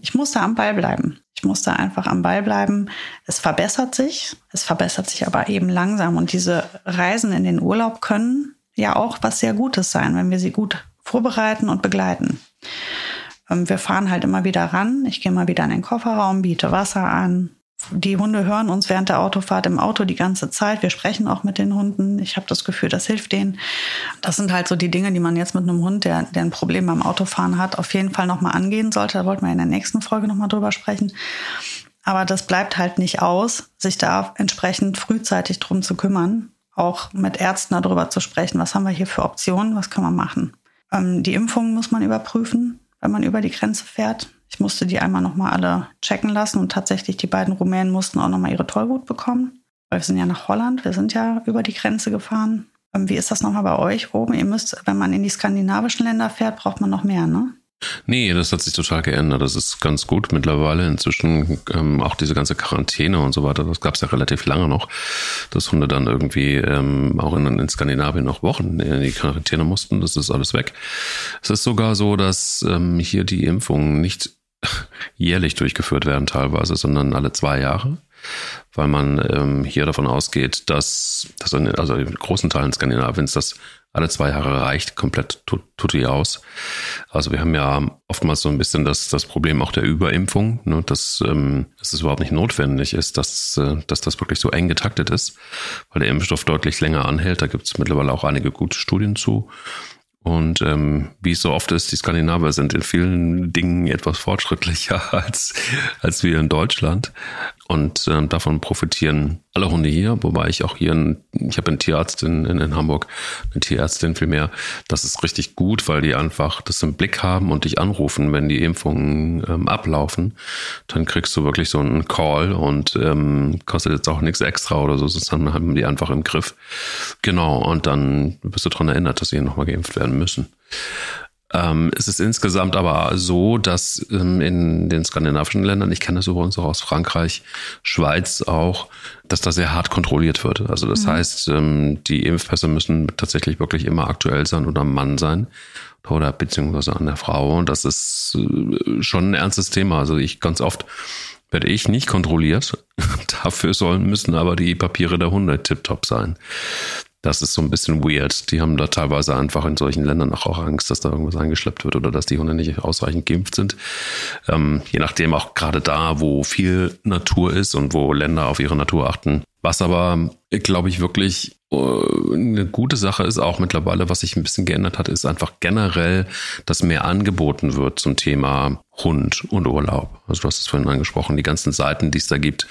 Ich musste am Ball bleiben. Ich musste einfach am Ball bleiben. Es verbessert sich. Es verbessert sich aber eben langsam. Und diese Reisen in den Urlaub können ja auch was sehr Gutes sein, wenn wir sie gut vorbereiten und begleiten. Ähm, wir fahren halt immer wieder ran. Ich gehe mal wieder in den Kofferraum, biete Wasser an. Die Hunde hören uns während der Autofahrt im Auto die ganze Zeit. Wir sprechen auch mit den Hunden. Ich habe das Gefühl, das hilft denen. Das sind halt so die Dinge, die man jetzt mit einem Hund, der, der ein Problem beim Autofahren hat, auf jeden Fall nochmal angehen sollte. Da wollten wir in der nächsten Folge nochmal drüber sprechen. Aber das bleibt halt nicht aus, sich da entsprechend frühzeitig drum zu kümmern auch mit Ärzten darüber zu sprechen, was haben wir hier für Optionen, was können wir machen. Ähm, die Impfungen muss man überprüfen, wenn man über die Grenze fährt. Ich musste die einmal nochmal alle checken lassen und tatsächlich die beiden Rumänen mussten auch nochmal ihre Tollwut bekommen. Weil wir sind ja nach Holland, wir sind ja über die Grenze gefahren. Ähm, wie ist das nochmal bei euch oben? Ihr müsst, wenn man in die skandinavischen Länder fährt, braucht man noch mehr, ne? Nee, das hat sich total geändert. Das ist ganz gut mittlerweile. Inzwischen ähm, auch diese ganze Quarantäne und so weiter, das gab es ja relativ lange noch, dass Hunde dann irgendwie ähm, auch in, in Skandinavien noch Wochen in die Quarantäne mussten. Das ist alles weg. Es ist sogar so, dass ähm, hier die Impfungen nicht jährlich durchgeführt werden teilweise, sondern alle zwei Jahre weil man ähm, hier davon ausgeht, dass, dass in, also in großen Teilen Skandinaviens das alle zwei Jahre reicht, komplett tut, tut die aus. Also wir haben ja oftmals so ein bisschen das, das Problem auch der Überimpfung, ne, dass, ähm, dass es überhaupt nicht notwendig ist, dass, äh, dass das wirklich so eng getaktet ist, weil der Impfstoff deutlich länger anhält. Da gibt es mittlerweile auch einige gute Studien zu. Und ähm, wie es so oft ist, die Skandinavier sind in vielen Dingen etwas fortschrittlicher als, als wir in Deutschland. Und ähm, davon profitieren alle Hunde hier, wobei ich auch hier, ein, ich habe einen Tierarzt in, in, in Hamburg, eine Tierärztin vielmehr. Das ist richtig gut, weil die einfach das im Blick haben und dich anrufen, wenn die Impfungen ähm, ablaufen. Dann kriegst du wirklich so einen Call und ähm, kostet jetzt auch nichts extra oder so, sondern haben die einfach im Griff. Genau, und dann bist du daran erinnert, dass sie nochmal geimpft werden müssen. Ähm, es ist insgesamt aber so, dass ähm, in den skandinavischen Ländern, ich kenne das übrigens auch aus Frankreich, Schweiz auch, dass da sehr hart kontrolliert wird. Also das mhm. heißt, ähm, die Impfpässe müssen tatsächlich wirklich immer aktuell sein oder am Mann sein oder beziehungsweise an der Frau. Und das ist äh, schon ein ernstes Thema. Also ich ganz oft werde ich nicht kontrolliert. Dafür sollen müssen aber die Papiere der Hunde tiptop sein. Das ist so ein bisschen weird. Die haben da teilweise einfach in solchen Ländern auch Angst, dass da irgendwas eingeschleppt wird oder dass die Hunde nicht ausreichend geimpft sind. Ähm, je nachdem auch gerade da, wo viel Natur ist und wo Länder auf ihre Natur achten. Was aber, glaube ich, wirklich äh, eine gute Sache ist auch mittlerweile, was sich ein bisschen geändert hat, ist einfach generell, dass mehr angeboten wird zum Thema Hund und Urlaub. Also du hast es vorhin angesprochen, die ganzen Seiten, die es da gibt,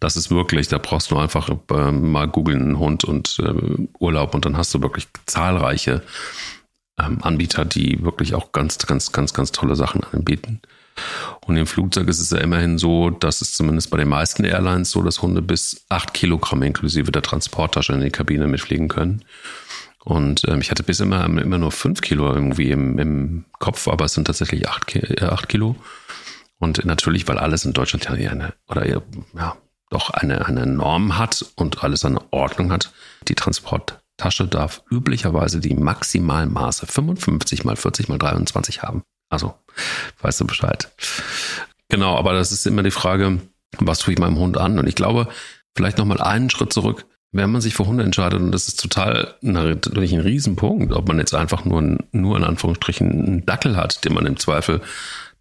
das ist wirklich, da brauchst du einfach äh, mal googeln Hund und äh, Urlaub und dann hast du wirklich zahlreiche ähm, Anbieter, die wirklich auch ganz, ganz, ganz, ganz tolle Sachen anbieten. Und im Flugzeug ist es ja immerhin so, dass es zumindest bei den meisten Airlines so, dass Hunde bis acht Kilogramm inklusive der Transporttasche in die Kabine mitfliegen können. Und ähm, ich hatte bis immer, immer nur fünf Kilo irgendwie im, im Kopf, aber es sind tatsächlich acht, äh, acht Kilo. Und natürlich, weil alles in Deutschland ja eine, oder ja, doch eine, eine Norm hat und alles eine Ordnung hat. Die Transporttasche darf üblicherweise die maximalen Maße 55 mal 40 mal 23 haben. Also, weißt du Bescheid. Genau, aber das ist immer die Frage, was tue ich meinem Hund an? Und ich glaube, vielleicht nochmal einen Schritt zurück. Wenn man sich für Hunde entscheidet, und das ist total natürlich ein Riesenpunkt, ob man jetzt einfach nur, nur in Anführungsstrichen einen Dackel hat, den man im Zweifel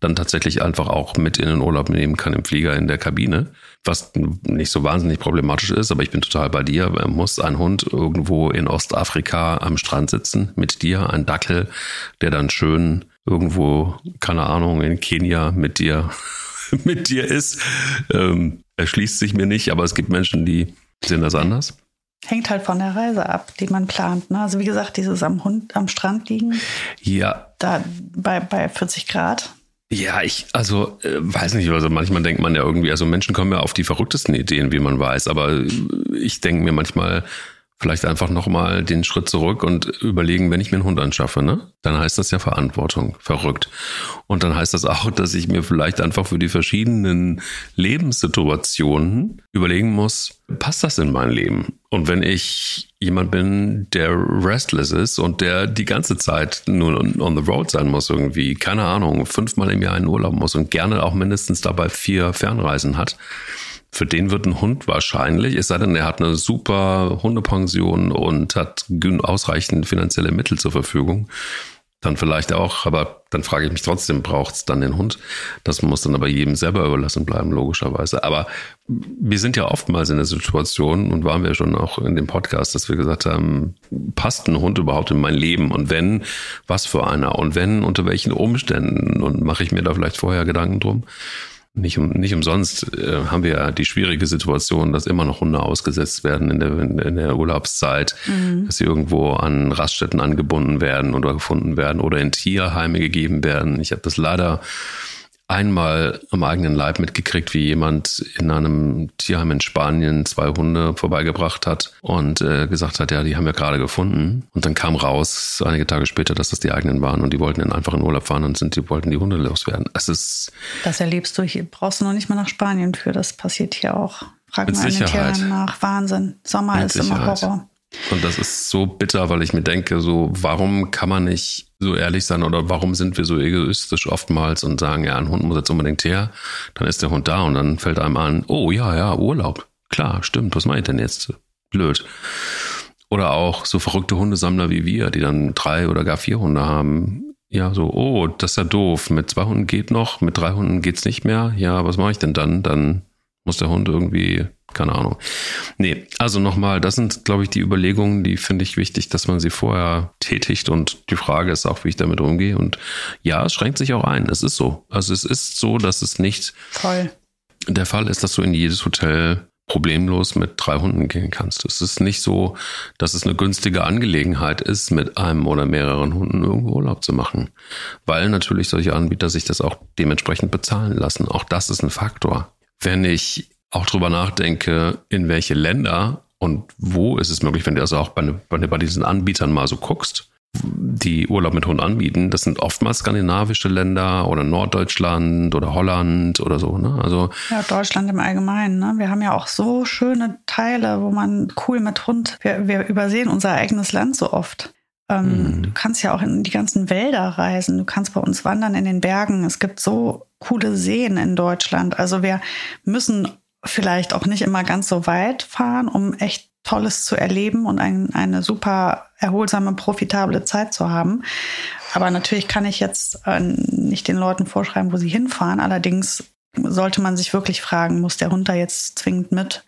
dann tatsächlich einfach auch mit in den Urlaub nehmen kann im Flieger in der Kabine, was nicht so wahnsinnig problematisch ist, aber ich bin total bei dir. Muss ein Hund irgendwo in Ostafrika am Strand sitzen mit dir, ein Dackel, der dann schön irgendwo, keine Ahnung, in Kenia mit dir, mit dir ist, ähm, erschließt sich mir nicht, aber es gibt Menschen, die sehen das anders. Hängt halt von der Reise ab, die man plant. Ne? Also wie gesagt, dieses am Hund am Strand liegen. Ja. Da bei, bei 40 Grad. Ja, ich, also äh, weiß nicht, also manchmal denkt man ja irgendwie, also Menschen kommen ja auf die verrücktesten Ideen, wie man weiß, aber ich denke mir manchmal, vielleicht einfach nochmal den Schritt zurück und überlegen, wenn ich mir einen Hund anschaffe, ne? Dann heißt das ja Verantwortung. Verrückt. Und dann heißt das auch, dass ich mir vielleicht einfach für die verschiedenen Lebenssituationen überlegen muss, passt das in mein Leben? Und wenn ich jemand bin, der restless ist und der die ganze Zeit nur on the road sein muss, irgendwie, keine Ahnung, fünfmal im Jahr in Urlaub muss und gerne auch mindestens dabei vier Fernreisen hat, für den wird ein Hund wahrscheinlich, es sei denn, er hat eine super Hundepension und hat ausreichend finanzielle Mittel zur Verfügung, dann vielleicht auch, aber dann frage ich mich trotzdem, braucht es dann den Hund? Das muss dann aber jedem selber überlassen bleiben, logischerweise. Aber wir sind ja oftmals in der Situation und waren wir schon auch in dem Podcast, dass wir gesagt haben, passt ein Hund überhaupt in mein Leben? Und wenn, was für einer? Und wenn, unter welchen Umständen? Und mache ich mir da vielleicht vorher Gedanken drum? Nicht, um, nicht umsonst äh, haben wir ja die schwierige Situation, dass immer noch Hunde ausgesetzt werden in der, in der Urlaubszeit, mhm. dass sie irgendwo an Raststätten angebunden werden oder gefunden werden oder in Tierheime gegeben werden. Ich habe das leider einmal am eigenen Leib mitgekriegt, wie jemand in einem Tierheim in Spanien zwei Hunde vorbeigebracht hat und äh, gesagt hat, ja, die haben wir gerade gefunden. Und dann kam raus, einige Tage später, dass das die eigenen waren und die wollten dann einfach in Urlaub fahren und sind, die wollten die Hunde loswerden. Es ist. Das erlebst du hier, brauchst du noch nicht mal nach Spanien für, das passiert hier auch. Frag mal einen Tierheim nach. Wahnsinn. Sommer mit ist Sicherheit. immer Horror. Und das ist so bitter, weil ich mir denke, so, warum kann man nicht so ehrlich sein oder warum sind wir so egoistisch oftmals und sagen, ja, ein Hund muss jetzt unbedingt her, dann ist der Hund da und dann fällt einem an, oh ja, ja, Urlaub. Klar, stimmt, was mache ich denn jetzt? Blöd. Oder auch so verrückte Hundesammler wie wir, die dann drei oder gar vier Hunde haben. Ja, so, oh, das ist ja doof. Mit zwei Hunden geht noch, mit drei Hunden geht's nicht mehr. Ja, was mache ich denn dann? Dann muss der Hund irgendwie keine Ahnung. Nee, also nochmal, das sind, glaube ich, die Überlegungen, die finde ich wichtig, dass man sie vorher tätigt. Und die Frage ist auch, wie ich damit umgehe. Und ja, es schränkt sich auch ein. Es ist so. Also es ist so, dass es nicht Voll. der Fall ist, dass du in jedes Hotel problemlos mit drei Hunden gehen kannst. Es ist nicht so, dass es eine günstige Angelegenheit ist, mit einem oder mehreren Hunden irgendwo Urlaub zu machen. Weil natürlich solche Anbieter sich das auch dementsprechend bezahlen lassen. Auch das ist ein Faktor. Wenn ich auch drüber nachdenke, in welche Länder und wo ist es möglich, wenn du also auch bei, bei, bei diesen Anbietern mal so guckst, die Urlaub mit Hund anbieten, das sind oftmals skandinavische Länder oder Norddeutschland oder Holland oder so. Ne? Also ja, Deutschland im Allgemeinen. Ne? Wir haben ja auch so schöne Teile, wo man cool mit Hund. Wir, wir übersehen unser eigenes Land so oft. Ähm, mhm. Du kannst ja auch in die ganzen Wälder reisen. Du kannst bei uns wandern in den Bergen. Es gibt so coole Seen in Deutschland. Also wir müssen vielleicht auch nicht immer ganz so weit fahren, um echt Tolles zu erleben und ein, eine super erholsame, profitable Zeit zu haben. Aber natürlich kann ich jetzt äh, nicht den Leuten vorschreiben, wo sie hinfahren. Allerdings sollte man sich wirklich fragen, muss der Hund da jetzt zwingend mit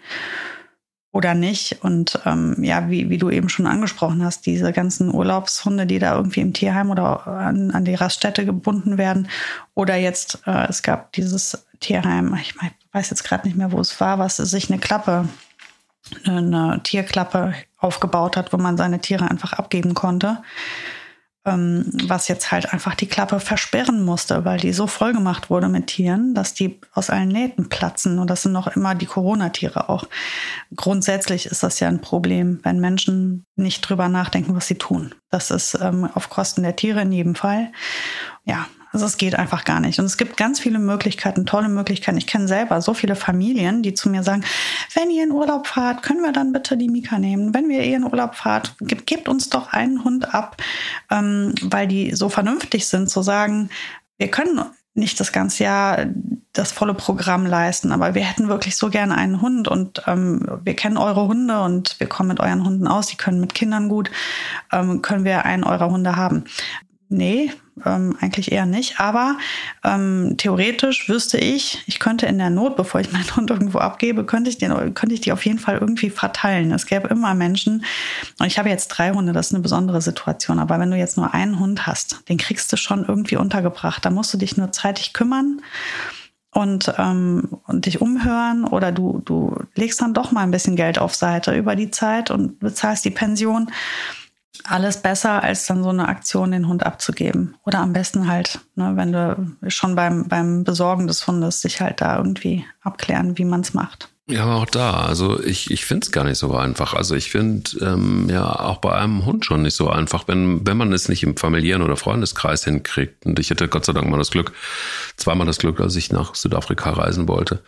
oder nicht? Und ähm, ja, wie, wie du eben schon angesprochen hast, diese ganzen Urlaubshunde, die da irgendwie im Tierheim oder an, an die Raststätte gebunden werden. Oder jetzt, äh, es gab dieses Tierheim, ich weiß jetzt gerade nicht mehr, wo es war, was sich eine Klappe, eine Tierklappe aufgebaut hat, wo man seine Tiere einfach abgeben konnte. Ähm, was jetzt halt einfach die Klappe versperren musste, weil die so voll gemacht wurde mit Tieren, dass die aus allen Nähten platzen. Und das sind noch immer die Corona-Tiere auch. Grundsätzlich ist das ja ein Problem, wenn Menschen nicht drüber nachdenken, was sie tun. Das ist ähm, auf Kosten der Tiere in jedem Fall. Ja, also es geht einfach gar nicht. Und es gibt ganz viele Möglichkeiten, tolle Möglichkeiten. Ich kenne selber so viele Familien, die zu mir sagen, wenn ihr in Urlaub fahrt, können wir dann bitte die Mika nehmen. Wenn wir eh in Urlaub fahrt, gebt, gebt uns doch einen Hund ab, ähm, weil die so vernünftig sind, zu sagen, wir können nicht das ganze Jahr das volle Programm leisten, aber wir hätten wirklich so gerne einen Hund und ähm, wir kennen eure Hunde und wir kommen mit euren Hunden aus, die können mit Kindern gut, ähm, können wir einen eurer Hunde haben. Nee, ähm, eigentlich eher nicht. Aber ähm, theoretisch wüsste ich, ich könnte in der Not, bevor ich meinen Hund irgendwo abgebe, könnte ich, den, könnte ich die auf jeden Fall irgendwie verteilen. Es gäbe immer Menschen, und ich habe jetzt drei Hunde, das ist eine besondere Situation. Aber wenn du jetzt nur einen Hund hast, den kriegst du schon irgendwie untergebracht. Da musst du dich nur zeitig kümmern und, ähm, und dich umhören oder du, du legst dann doch mal ein bisschen Geld auf Seite über die Zeit und bezahlst die Pension alles besser, als dann so eine Aktion den Hund abzugeben. Oder am besten halt, ne, wenn du schon beim, beim Besorgen des Hundes sich halt da irgendwie abklären, wie man es macht. Ja, aber auch da, also ich, ich finde es gar nicht so einfach. Also ich finde ähm, ja auch bei einem Hund schon nicht so einfach, wenn, wenn man es nicht im familiären oder Freundeskreis hinkriegt. Und ich hatte Gott sei Dank mal das Glück, zweimal das Glück, als ich nach Südafrika reisen wollte.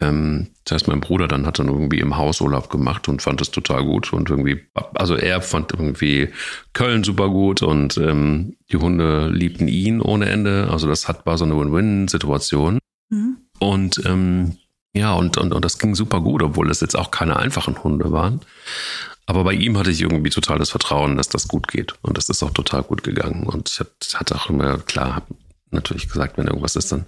Ähm, das heißt, mein Bruder dann hat dann irgendwie im Haus Urlaub gemacht und fand es total gut und irgendwie, also er fand irgendwie Köln super gut und ähm, die Hunde liebten ihn ohne Ende. Also das hat war so eine Win-Win-Situation. Mhm. Und ähm, ja, und, und, und das ging super gut, obwohl es jetzt auch keine einfachen Hunde waren. Aber bei ihm hatte ich irgendwie total das Vertrauen, dass das gut geht. Und das ist auch total gut gegangen. Und ich hatte auch immer, klar, natürlich gesagt, wenn irgendwas ist, dann,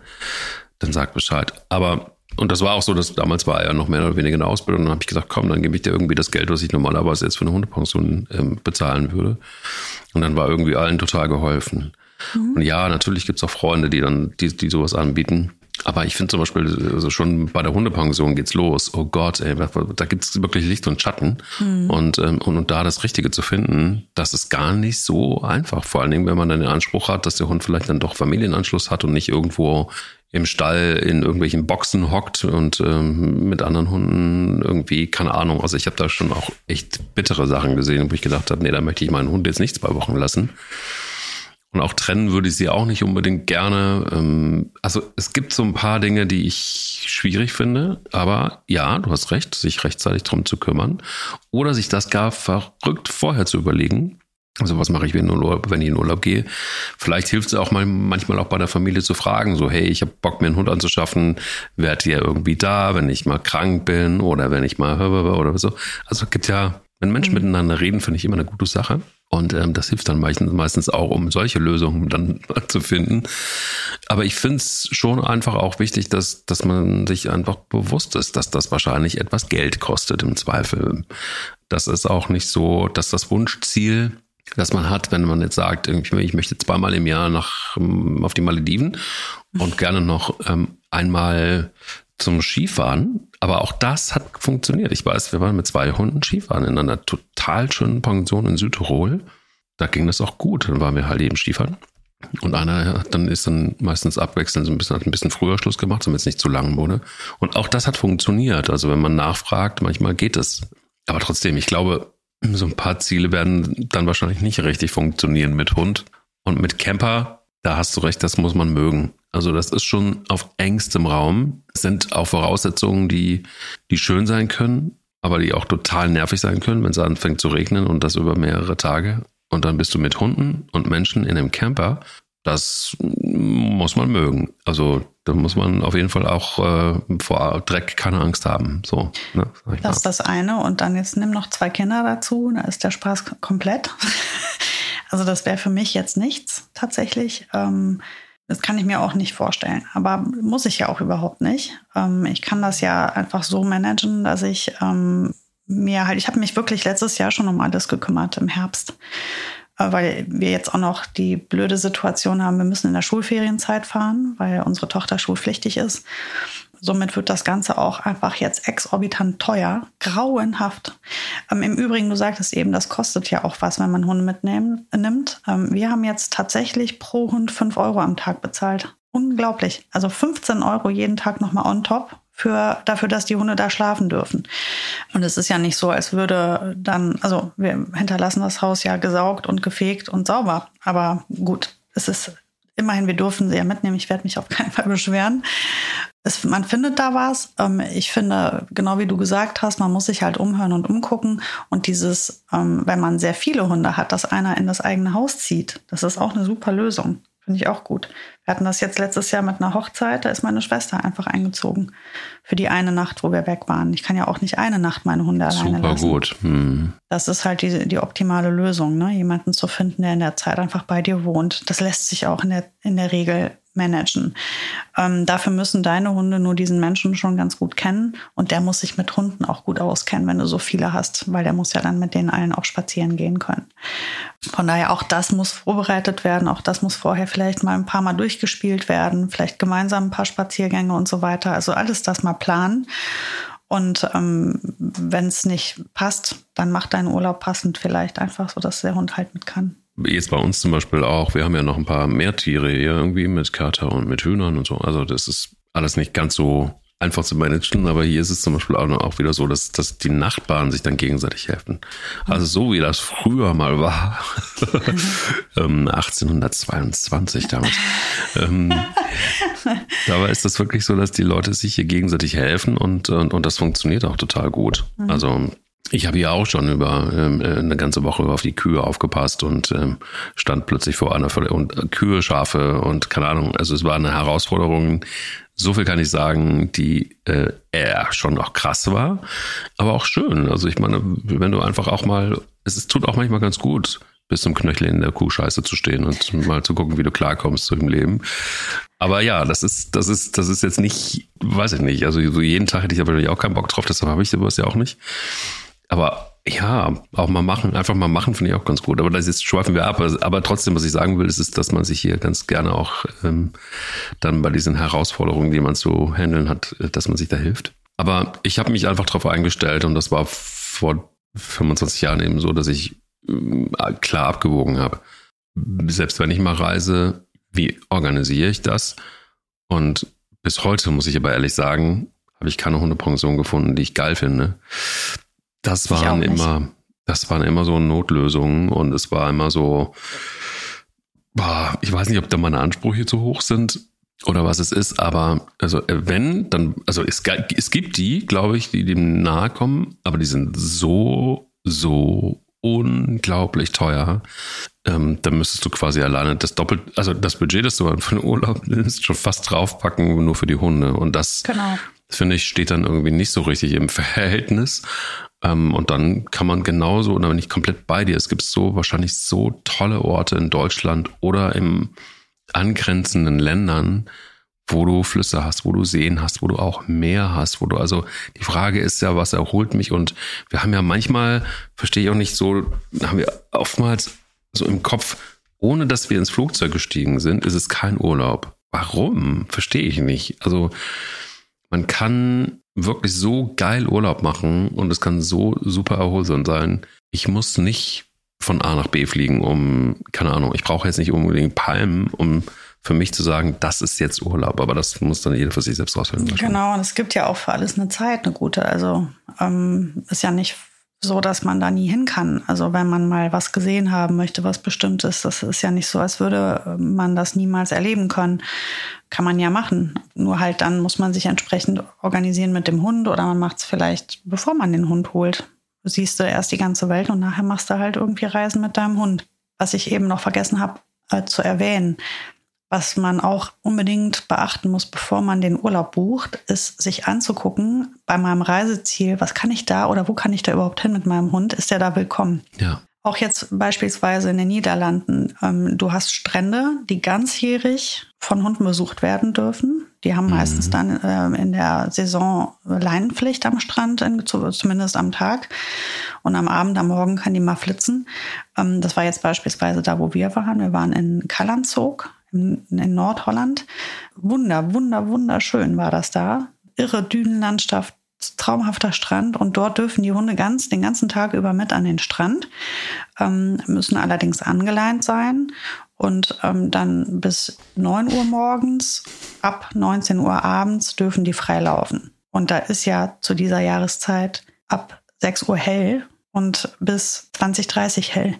dann sag Bescheid. Aber und das war auch so, dass damals war er noch mehr oder weniger in der Ausbildung. Und dann habe ich gesagt, komm, dann gebe ich dir irgendwie das Geld, was ich normalerweise jetzt für eine Hundepension ähm, bezahlen würde. Und dann war irgendwie allen total geholfen. Mhm. Und ja, natürlich gibt's auch Freunde, die dann, die, die sowas anbieten. Aber ich finde zum Beispiel, also schon bei der Hundepension geht's los. Oh Gott, ey, da gibt's wirklich Licht und Schatten. Mhm. Und, ähm, und, und da das Richtige zu finden, das ist gar nicht so einfach. Vor allen Dingen, wenn man dann den Anspruch hat, dass der Hund vielleicht dann doch Familienanschluss hat und nicht irgendwo im Stall in irgendwelchen Boxen hockt und ähm, mit anderen Hunden irgendwie, keine Ahnung. Also ich habe da schon auch echt bittere Sachen gesehen, wo ich gedacht habe, nee, da möchte ich meinen Hund jetzt nicht zwei Wochen lassen. Und auch trennen würde ich sie auch nicht unbedingt gerne. Ähm, also es gibt so ein paar Dinge, die ich schwierig finde. Aber ja, du hast recht, sich rechtzeitig drum zu kümmern. Oder sich das gar verrückt vorher zu überlegen. Also was mache ich, wenn, Urlaub, wenn ich in Urlaub gehe? Vielleicht hilft es auch mal, manchmal auch bei der Familie zu fragen, so hey, ich habe Bock, mir einen Hund anzuschaffen, werdet ihr irgendwie da, wenn ich mal krank bin oder wenn ich mal oder so. Also es gibt ja, wenn Menschen mhm. miteinander reden, finde ich immer eine gute Sache. Und ähm, das hilft dann meistens, meistens auch, um solche Lösungen dann zu finden. Aber ich finde es schon einfach auch wichtig, dass, dass man sich einfach bewusst ist, dass das wahrscheinlich etwas Geld kostet im Zweifel. Das ist auch nicht so, dass das Wunschziel das man hat, wenn man jetzt sagt, ich möchte zweimal im Jahr nach, ähm, auf die Malediven und gerne noch ähm, einmal zum Skifahren. Aber auch das hat funktioniert. Ich weiß, wir waren mit zwei Hunden Skifahren in einer total schönen Pension in Südtirol. Da ging das auch gut. Dann waren wir halt eben Skifahren. Und einer dann ist dann meistens abwechselnd so ein bisschen, hat ein bisschen früher Schluss gemacht, damit es nicht zu lang wurde. Und auch das hat funktioniert. Also wenn man nachfragt, manchmal geht es. Aber trotzdem, ich glaube, so ein paar Ziele werden dann wahrscheinlich nicht richtig funktionieren mit Hund. Und mit Camper, da hast du recht, das muss man mögen. Also das ist schon auf engstem Raum, sind auch Voraussetzungen, die, die schön sein können, aber die auch total nervig sein können, wenn es anfängt zu regnen und das über mehrere Tage. Und dann bist du mit Hunden und Menschen in einem Camper. Das muss man mögen. Also da muss man auf jeden Fall auch äh, vor Dreck keine Angst haben. So, ne, das ist das eine. Und dann jetzt nimm noch zwei Kinder dazu, da ist der Spaß komplett. also das wäre für mich jetzt nichts tatsächlich. Ähm, das kann ich mir auch nicht vorstellen. Aber muss ich ja auch überhaupt nicht. Ähm, ich kann das ja einfach so managen, dass ich ähm, mir halt, ich habe mich wirklich letztes Jahr schon um alles gekümmert im Herbst äh, weil wir jetzt auch noch die blöde Situation haben, wir müssen in der Schulferienzeit fahren, weil unsere Tochter schulpflichtig ist. Somit wird das Ganze auch einfach jetzt exorbitant teuer. Grauenhaft. Ähm, Im Übrigen, du sagtest eben, das kostet ja auch was, wenn man Hunde mitnimmt. Ähm, wir haben jetzt tatsächlich pro Hund 5 Euro am Tag bezahlt. Unglaublich. Also 15 Euro jeden Tag nochmal on top für, dafür, dass die Hunde da schlafen dürfen. Und es ist ja nicht so, als würde dann, also wir hinterlassen das Haus ja gesaugt und gefegt und sauber. Aber gut, es ist immerhin, wir dürfen sie ja mitnehmen. Ich werde mich auf keinen Fall beschweren. Es, man findet da was. Ähm, ich finde, genau wie du gesagt hast, man muss sich halt umhören und umgucken. Und dieses, ähm, wenn man sehr viele Hunde hat, dass einer in das eigene Haus zieht, das ist auch eine super Lösung. Finde ich auch gut. Wir hatten das jetzt letztes Jahr mit einer Hochzeit, da ist meine Schwester einfach eingezogen. Für die eine Nacht, wo wir weg waren. Ich kann ja auch nicht eine Nacht meine Hunde alleine Super lassen. gut. Hm. Das ist halt die, die optimale Lösung, ne? jemanden zu finden, der in der Zeit einfach bei dir wohnt. Das lässt sich auch in der, in der Regel managen. Ähm, dafür müssen deine Hunde nur diesen Menschen schon ganz gut kennen und der muss sich mit Hunden auch gut auskennen, wenn du so viele hast, weil der muss ja dann mit denen allen auch spazieren gehen können. Von daher auch das muss vorbereitet werden, auch das muss vorher vielleicht mal ein paar Mal durchgespielt werden, vielleicht gemeinsam ein paar Spaziergänge und so weiter. Also alles das mal planen. Und ähm, wenn es nicht passt, dann macht dein Urlaub passend vielleicht einfach, so dass der Hund halt mit kann jetzt bei uns zum Beispiel auch, wir haben ja noch ein paar Meertiere hier irgendwie mit Kater und mit Hühnern und so. Also das ist alles nicht ganz so einfach zu managen, aber hier ist es zum Beispiel auch, auch wieder so, dass, dass die Nachbarn sich dann gegenseitig helfen. Also so wie das früher mal war, 1822 ähm, damals, ähm, dabei ist das wirklich so, dass die Leute sich hier gegenseitig helfen und, und, und das funktioniert auch total gut. Mhm. Also ich habe ja auch schon über ähm, äh, eine ganze Woche auf die Kühe aufgepasst und ähm, stand plötzlich vor einer Ver und äh, Kühe, Schafe und keine Ahnung. Also es war eine Herausforderung. So viel kann ich sagen, die äh, eher schon auch krass war, aber auch schön. Also ich meine, wenn du einfach auch mal, es ist, tut auch manchmal ganz gut, bis zum Knöchel in der Kuhscheiße zu stehen und mal zu gucken, wie du klarkommst so im Leben. Aber ja, das ist, das ist, das ist jetzt nicht, weiß ich nicht. Also so jeden Tag hätte ich aber auch keinen Bock drauf, deshalb habe ich sowas ja auch nicht. Aber ja, auch mal machen, einfach mal machen, finde ich auch ganz gut. Aber das jetzt schweifen wir ab. Aber trotzdem, was ich sagen will, ist, ist dass man sich hier ganz gerne auch ähm, dann bei diesen Herausforderungen, die man zu handeln hat, äh, dass man sich da hilft. Aber ich habe mich einfach darauf eingestellt und das war vor 25 Jahren eben so, dass ich äh, klar abgewogen habe. Selbst wenn ich mal reise, wie organisiere ich das? Und bis heute muss ich aber ehrlich sagen, habe ich keine Hundepension gefunden, die ich geil finde. Das waren immer, das waren immer so Notlösungen und es war immer so, boah, ich weiß nicht, ob da meine Ansprüche zu hoch sind oder was es ist, aber also äh, wenn, dann, also es, es gibt die, glaube ich, die dem nahe kommen, aber die sind so, so unglaublich teuer. Ähm, da müsstest du quasi alleine das doppelt, also das Budget, das du für den Urlaub nimmst, schon fast draufpacken, nur für die Hunde. Und das, genau. finde ich, steht dann irgendwie nicht so richtig im Verhältnis. Ähm, und dann kann man genauso, oder wenn ich komplett bei dir, es gibt so wahrscheinlich so tolle Orte in Deutschland oder im angrenzenden Ländern, wo du Flüsse hast, wo du Seen hast, wo du auch Meer hast, wo du also die Frage ist ja, was erholt mich und wir haben ja manchmal, verstehe ich auch nicht so, haben wir oftmals so im Kopf, ohne dass wir ins Flugzeug gestiegen sind, ist es kein Urlaub. Warum? Verstehe ich nicht. Also man kann wirklich so geil Urlaub machen und es kann so super erholsam sein. Ich muss nicht von A nach B fliegen, um, keine Ahnung, ich brauche jetzt nicht unbedingt Palmen, um für mich zu sagen, das ist jetzt Urlaub, aber das muss dann jeder für sich selbst rausfinden. Genau, und es gibt ja auch für alles eine Zeit, eine gute. Also ähm, ist ja nicht so, dass man da nie hin kann. Also wenn man mal was gesehen haben möchte, was bestimmt ist, das ist ja nicht so, als würde man das niemals erleben können. Kann man ja machen. Nur halt dann muss man sich entsprechend organisieren mit dem Hund oder man macht es vielleicht, bevor man den Hund holt. Du siehst du erst die ganze Welt und nachher machst du halt irgendwie Reisen mit deinem Hund. Was ich eben noch vergessen habe äh, zu erwähnen. Was man auch unbedingt beachten muss, bevor man den Urlaub bucht, ist sich anzugucken bei meinem Reiseziel, was kann ich da oder wo kann ich da überhaupt hin mit meinem Hund? Ist der da willkommen? Ja. Auch jetzt beispielsweise in den Niederlanden. Ähm, du hast Strände, die ganzjährig von Hunden besucht werden dürfen. Die haben meistens mhm. dann äh, in der Saison Leinenpflicht am Strand, in, zumindest am Tag. Und am Abend, am Morgen kann die mal flitzen. Ähm, das war jetzt beispielsweise da, wo wir waren. Wir waren in Kallanzog in, Nordholland. Wunder, wunder, wunderschön war das da. irre Dünenlandschaft, traumhafter Strand und dort dürfen die Hunde ganz den ganzen Tag über mit an den Strand, ähm, müssen allerdings angeleint sein und ähm, dann bis 9 Uhr morgens, ab 19 Uhr abends dürfen die frei laufen. Und da ist ja zu dieser Jahreszeit ab 6 Uhr hell und bis 20, 30 hell.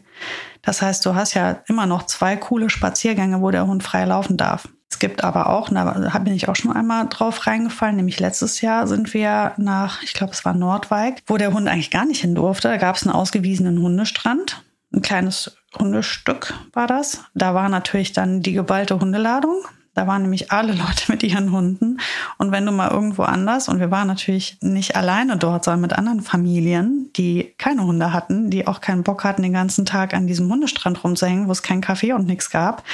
Das heißt, du hast ja immer noch zwei coole Spaziergänge, wo der Hund frei laufen darf. Es gibt aber auch, da bin ich auch schon einmal drauf reingefallen, nämlich letztes Jahr sind wir nach, ich glaube, es war Nordwijk, wo der Hund eigentlich gar nicht hin durfte. Da gab es einen ausgewiesenen Hundestrand. Ein kleines Hundestück war das. Da war natürlich dann die geballte Hundeladung. Da waren nämlich alle Leute mit ihren Hunden. Und wenn du mal irgendwo anders, und wir waren natürlich nicht alleine dort, sondern mit anderen Familien, die keine Hunde hatten, die auch keinen Bock hatten, den ganzen Tag an diesem Hundestrand rumzuhängen, wo es keinen Kaffee und nichts gab.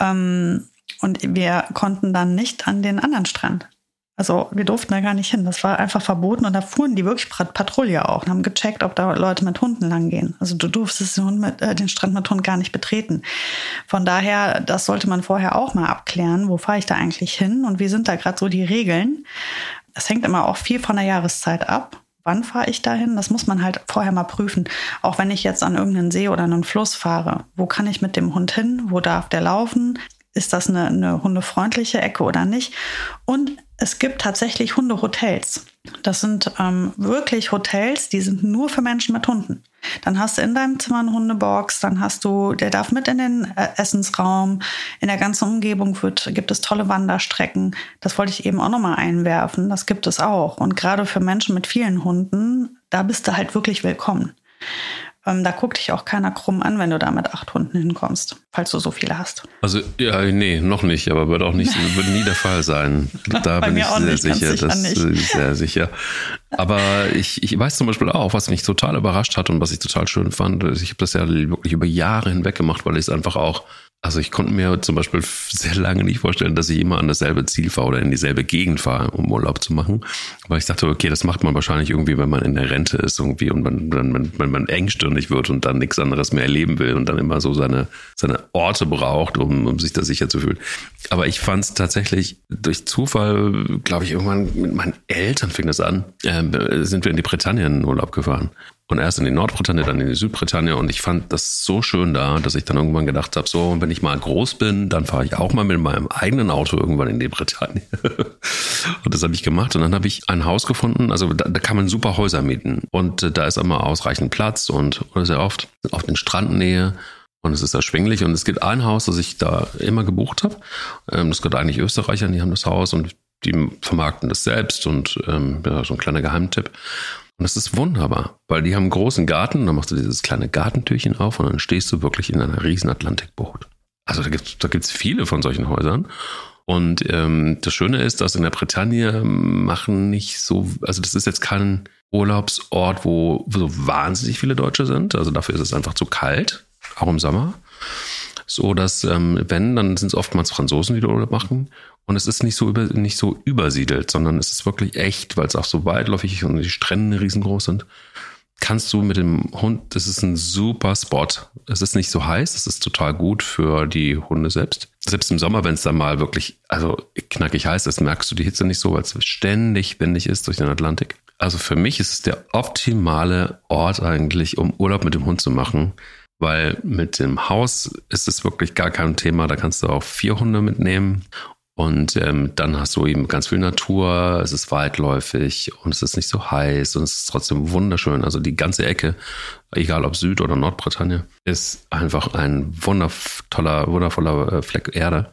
Ähm, und wir konnten dann nicht an den anderen Strand. Also wir durften da gar nicht hin. Das war einfach verboten und da fuhren die wirklich Patrouille auch und haben gecheckt, ob da Leute mit Hunden langgehen. Also du durftest den, Hund mit, äh, den Strand mit Hund gar nicht betreten. Von daher, das sollte man vorher auch mal abklären. Wo fahre ich da eigentlich hin und wie sind da gerade so die Regeln? Es hängt immer auch viel von der Jahreszeit ab. Wann fahre ich dahin? Das muss man halt vorher mal prüfen. Auch wenn ich jetzt an irgendeinen See oder einen Fluss fahre. Wo kann ich mit dem Hund hin? Wo darf der laufen? Ist das eine, eine hundefreundliche Ecke oder nicht? Und es gibt tatsächlich Hundehotels. Das sind ähm, wirklich Hotels, die sind nur für Menschen mit Hunden. Dann hast du in deinem Zimmer eine Hundebox, dann hast du, der darf mit in den äh, Essensraum. In der ganzen Umgebung wird, gibt es tolle Wanderstrecken. Das wollte ich eben auch nochmal einwerfen. Das gibt es auch. Und gerade für Menschen mit vielen Hunden, da bist du halt wirklich willkommen. Ähm, da guckt dich auch keiner krumm an, wenn du da mit acht Hunden hinkommst, falls du so viele hast. Also, ja, nee, noch nicht, aber wird auch nicht, wird nie der Fall sein. Da bin ich sehr nicht, sicher, sicher das ist sehr sicher. Aber ich, ich weiß zum Beispiel auch, was mich total überrascht hat und was ich total schön fand. Ich habe das ja wirklich über Jahre hinweg gemacht, weil ich es einfach auch also ich konnte mir zum Beispiel sehr lange nicht vorstellen, dass ich immer an dasselbe Ziel fahre oder in dieselbe Gegend fahre, um Urlaub zu machen. Weil ich dachte, okay, das macht man wahrscheinlich irgendwie, wenn man in der Rente ist irgendwie und man, wenn, wenn man engstirnig wird und dann nichts anderes mehr erleben will und dann immer so seine, seine Orte braucht, um, um sich da sicher zu fühlen. Aber ich fand es tatsächlich durch Zufall, glaube ich, irgendwann mit meinen Eltern fing das an, äh, sind wir in die Bretagne in Urlaub gefahren. Und erst in die Nordbritannien, dann in die Südbritannien. Und ich fand das so schön da, dass ich dann irgendwann gedacht habe, so, wenn ich mal groß bin, dann fahre ich auch mal mit meinem eigenen Auto irgendwann in die Bretagne. und das habe ich gemacht. Und dann habe ich ein Haus gefunden. Also da, da kann man super Häuser mieten. Und äh, da ist immer ausreichend Platz und oder sehr oft auf den Strandnähe. Und es ist erschwinglich. Und es gibt ein Haus, das ich da immer gebucht habe. Ähm, das gehört eigentlich Österreichern, die haben das Haus und die vermarkten das selbst. Und ähm, ja, so ein kleiner Geheimtipp. Und das ist wunderbar, weil die haben einen großen Garten, dann machst du dieses kleine Gartentürchen auf und dann stehst du wirklich in einer riesen Atlantikbucht. Also da gibt's da gibt's viele von solchen Häusern. Und ähm, das Schöne ist, dass in der Bretagne machen nicht so, also das ist jetzt kein Urlaubsort, wo so wahnsinnig viele Deutsche sind. Also dafür ist es einfach zu kalt, auch im Sommer. So dass, ähm, wenn, dann sind es oftmals Franzosen, die Urlaub machen. Und es ist nicht so, über, nicht so übersiedelt, sondern es ist wirklich echt, weil es auch so weitläufig ist und die Strände riesengroß sind. Kannst du mit dem Hund, das ist ein super Spot. Es ist nicht so heiß, es ist total gut für die Hunde selbst. Selbst im Sommer, wenn es dann mal wirklich, also knackig heiß ist, merkst du die Hitze nicht so, weil es ständig windig ist durch den Atlantik. Also für mich ist es der optimale Ort eigentlich, um Urlaub mit dem Hund zu machen weil mit dem Haus ist es wirklich gar kein Thema. Da kannst du auch vier Hunde mitnehmen und ähm, dann hast du eben ganz viel Natur, es ist weitläufig und es ist nicht so heiß und es ist trotzdem wunderschön. Also die ganze Ecke, egal ob Süd- oder Nordbritannien, ist einfach ein wundervoller, wundervoller äh, Fleck Erde.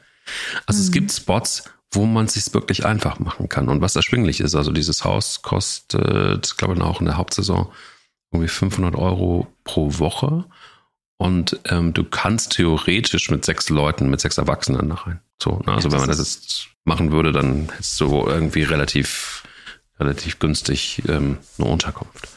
Also mhm. es gibt Spots, wo man es sich wirklich einfach machen kann und was erschwinglich ist. Also dieses Haus kostet, glaube ich, auch in der Hauptsaison irgendwie 500 Euro pro Woche. Und ähm, du kannst theoretisch mit sechs Leuten, mit sechs Erwachsenen da rein. So, ne? Also ja, wenn man das jetzt machen würde, dann hättest du irgendwie relativ, relativ günstig ähm, eine Unterkunft.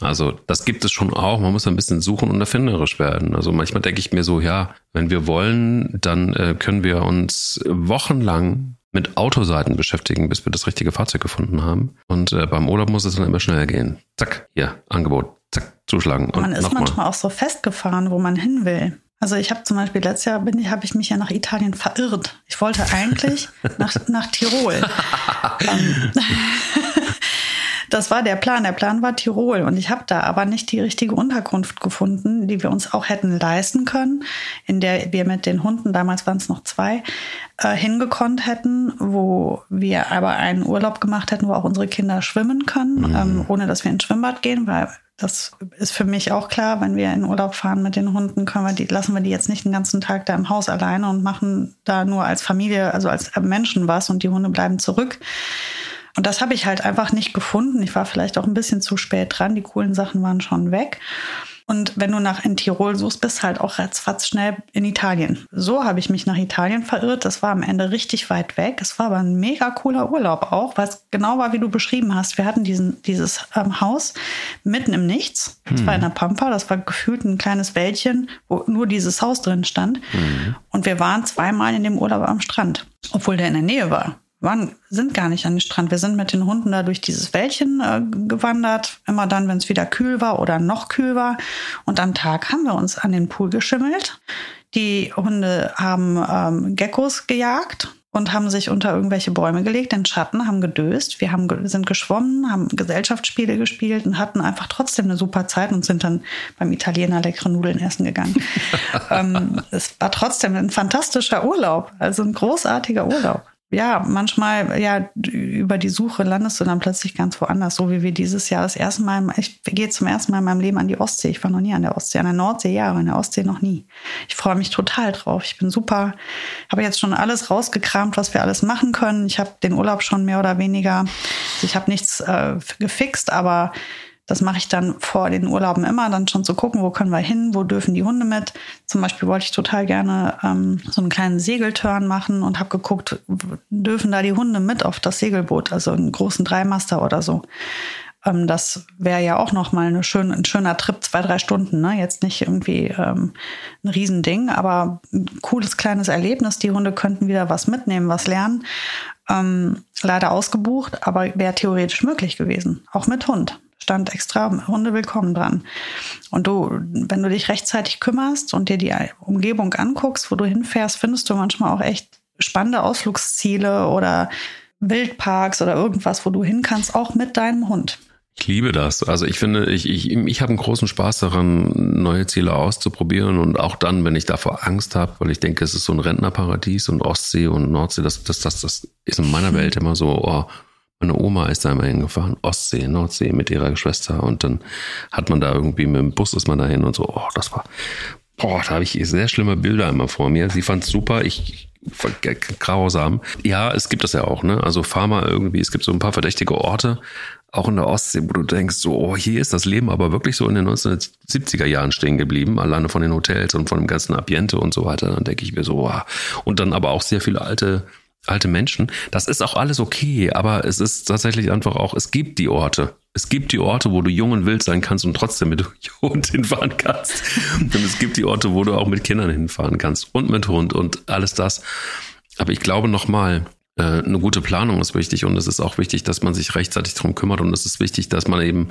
Also das gibt es schon auch. Man muss ein bisschen suchen und erfinderisch werden. Also manchmal denke ich mir so, ja, wenn wir wollen, dann äh, können wir uns wochenlang mit Autoseiten beschäftigen, bis wir das richtige Fahrzeug gefunden haben. Und äh, beim Urlaub muss es dann immer schnell gehen. Zack, hier, Angebot zuschlagen. man ist manchmal auch so festgefahren, wo man hin will. Also ich habe zum Beispiel letztes Jahr bin ich, habe ich mich ja nach Italien verirrt. Ich wollte eigentlich nach, nach Tirol. ähm, das war der Plan. Der Plan war Tirol und ich habe da aber nicht die richtige Unterkunft gefunden, die wir uns auch hätten leisten können, in der wir mit den Hunden, damals waren es noch zwei, äh, hingekonnt hätten, wo wir aber einen Urlaub gemacht hätten, wo auch unsere Kinder schwimmen können, mhm. ähm, ohne dass wir ins Schwimmbad gehen, weil das ist für mich auch klar, wenn wir in Urlaub fahren mit den Hunden, können wir die, lassen wir die jetzt nicht den ganzen Tag da im Haus alleine und machen da nur als Familie, also als Menschen was und die Hunde bleiben zurück. Und das habe ich halt einfach nicht gefunden. Ich war vielleicht auch ein bisschen zu spät dran. Die coolen Sachen waren schon weg. Und wenn du nach in Tirol suchst, bist halt auch ratzfatz schnell in Italien. So habe ich mich nach Italien verirrt. Das war am Ende richtig weit weg. Es war aber ein mega cooler Urlaub auch, was genau war, wie du beschrieben hast. Wir hatten diesen, dieses ähm, Haus mitten im Nichts. Das hm. war in der Pampa. Das war gefühlt ein kleines Wäldchen, wo nur dieses Haus drin stand. Hm. Und wir waren zweimal in dem Urlaub am Strand, obwohl der in der Nähe war waren, sind gar nicht an den Strand. Wir sind mit den Hunden da durch dieses Wäldchen äh, gewandert. Immer dann, wenn es wieder kühl war oder noch kühl war. Und am Tag haben wir uns an den Pool geschimmelt. Die Hunde haben ähm, Geckos gejagt und haben sich unter irgendwelche Bäume gelegt, in Schatten, haben gedöst. Wir haben, sind geschwommen, haben Gesellschaftsspiele gespielt und hatten einfach trotzdem eine super Zeit und sind dann beim Italiener leckere Nudeln essen gegangen. ähm, es war trotzdem ein fantastischer Urlaub, also ein großartiger Urlaub ja, manchmal, ja, über die Suche landest du dann plötzlich ganz woanders, so wie wir dieses Jahr das erste Mal, ich gehe zum ersten Mal in meinem Leben an die Ostsee. Ich war noch nie an der Ostsee, an der Nordsee ja, aber an der Ostsee noch nie. Ich freue mich total drauf. Ich bin super, habe jetzt schon alles rausgekramt, was wir alles machen können. Ich habe den Urlaub schon mehr oder weniger, ich habe nichts äh, gefixt, aber das mache ich dann vor den Urlauben immer, dann schon zu gucken, wo können wir hin, wo dürfen die Hunde mit. Zum Beispiel wollte ich total gerne ähm, so einen kleinen Segelturn machen und habe geguckt, dürfen da die Hunde mit auf das Segelboot, also einen großen Dreimaster oder so. Ähm, das wäre ja auch noch mal eine schön, ein schöner Trip, zwei, drei Stunden. Ne? Jetzt nicht irgendwie ähm, ein Riesending, aber ein cooles kleines Erlebnis. Die Hunde könnten wieder was mitnehmen, was lernen. Ähm, leider ausgebucht, aber wäre theoretisch möglich gewesen, auch mit Hund stand extra Hunde willkommen dran. Und du, wenn du dich rechtzeitig kümmerst und dir die Umgebung anguckst, wo du hinfährst, findest du manchmal auch echt spannende Ausflugsziele oder Wildparks oder irgendwas, wo du hin kannst, auch mit deinem Hund. Ich liebe das. Also ich finde, ich, ich, ich habe einen großen Spaß daran, neue Ziele auszuprobieren und auch dann, wenn ich davor Angst habe, weil ich denke, es ist so ein Rentnerparadies und Ostsee und Nordsee, das, das, das, das ist in meiner Welt immer so, oh, meine Oma ist da immer hingefahren, Ostsee, Nordsee mit ihrer Schwester und dann hat man da irgendwie mit dem Bus ist man dahin und so, oh, das war, boah, da habe ich sehr schlimme Bilder immer vor mir. Sie fand es super, ich grausam. Ja, es gibt das ja auch, ne? Also mal irgendwie, es gibt so ein paar verdächtige Orte, auch in der Ostsee, wo du denkst, so, oh, hier ist das Leben aber wirklich so in den 1970er Jahren stehen geblieben, alleine von den Hotels und von dem ganzen Ambiente und so weiter. Dann denke ich mir so, oh. und dann aber auch sehr viele alte alte Menschen. Das ist auch alles okay, aber es ist tatsächlich einfach auch, es gibt die Orte. Es gibt die Orte, wo du jung und wild sein kannst und trotzdem mit Hund hinfahren kannst. Und es gibt die Orte, wo du auch mit Kindern hinfahren kannst und mit Hund und alles das. Aber ich glaube nochmal, äh, eine gute Planung ist wichtig und es ist auch wichtig, dass man sich rechtzeitig darum kümmert und es ist wichtig, dass man eben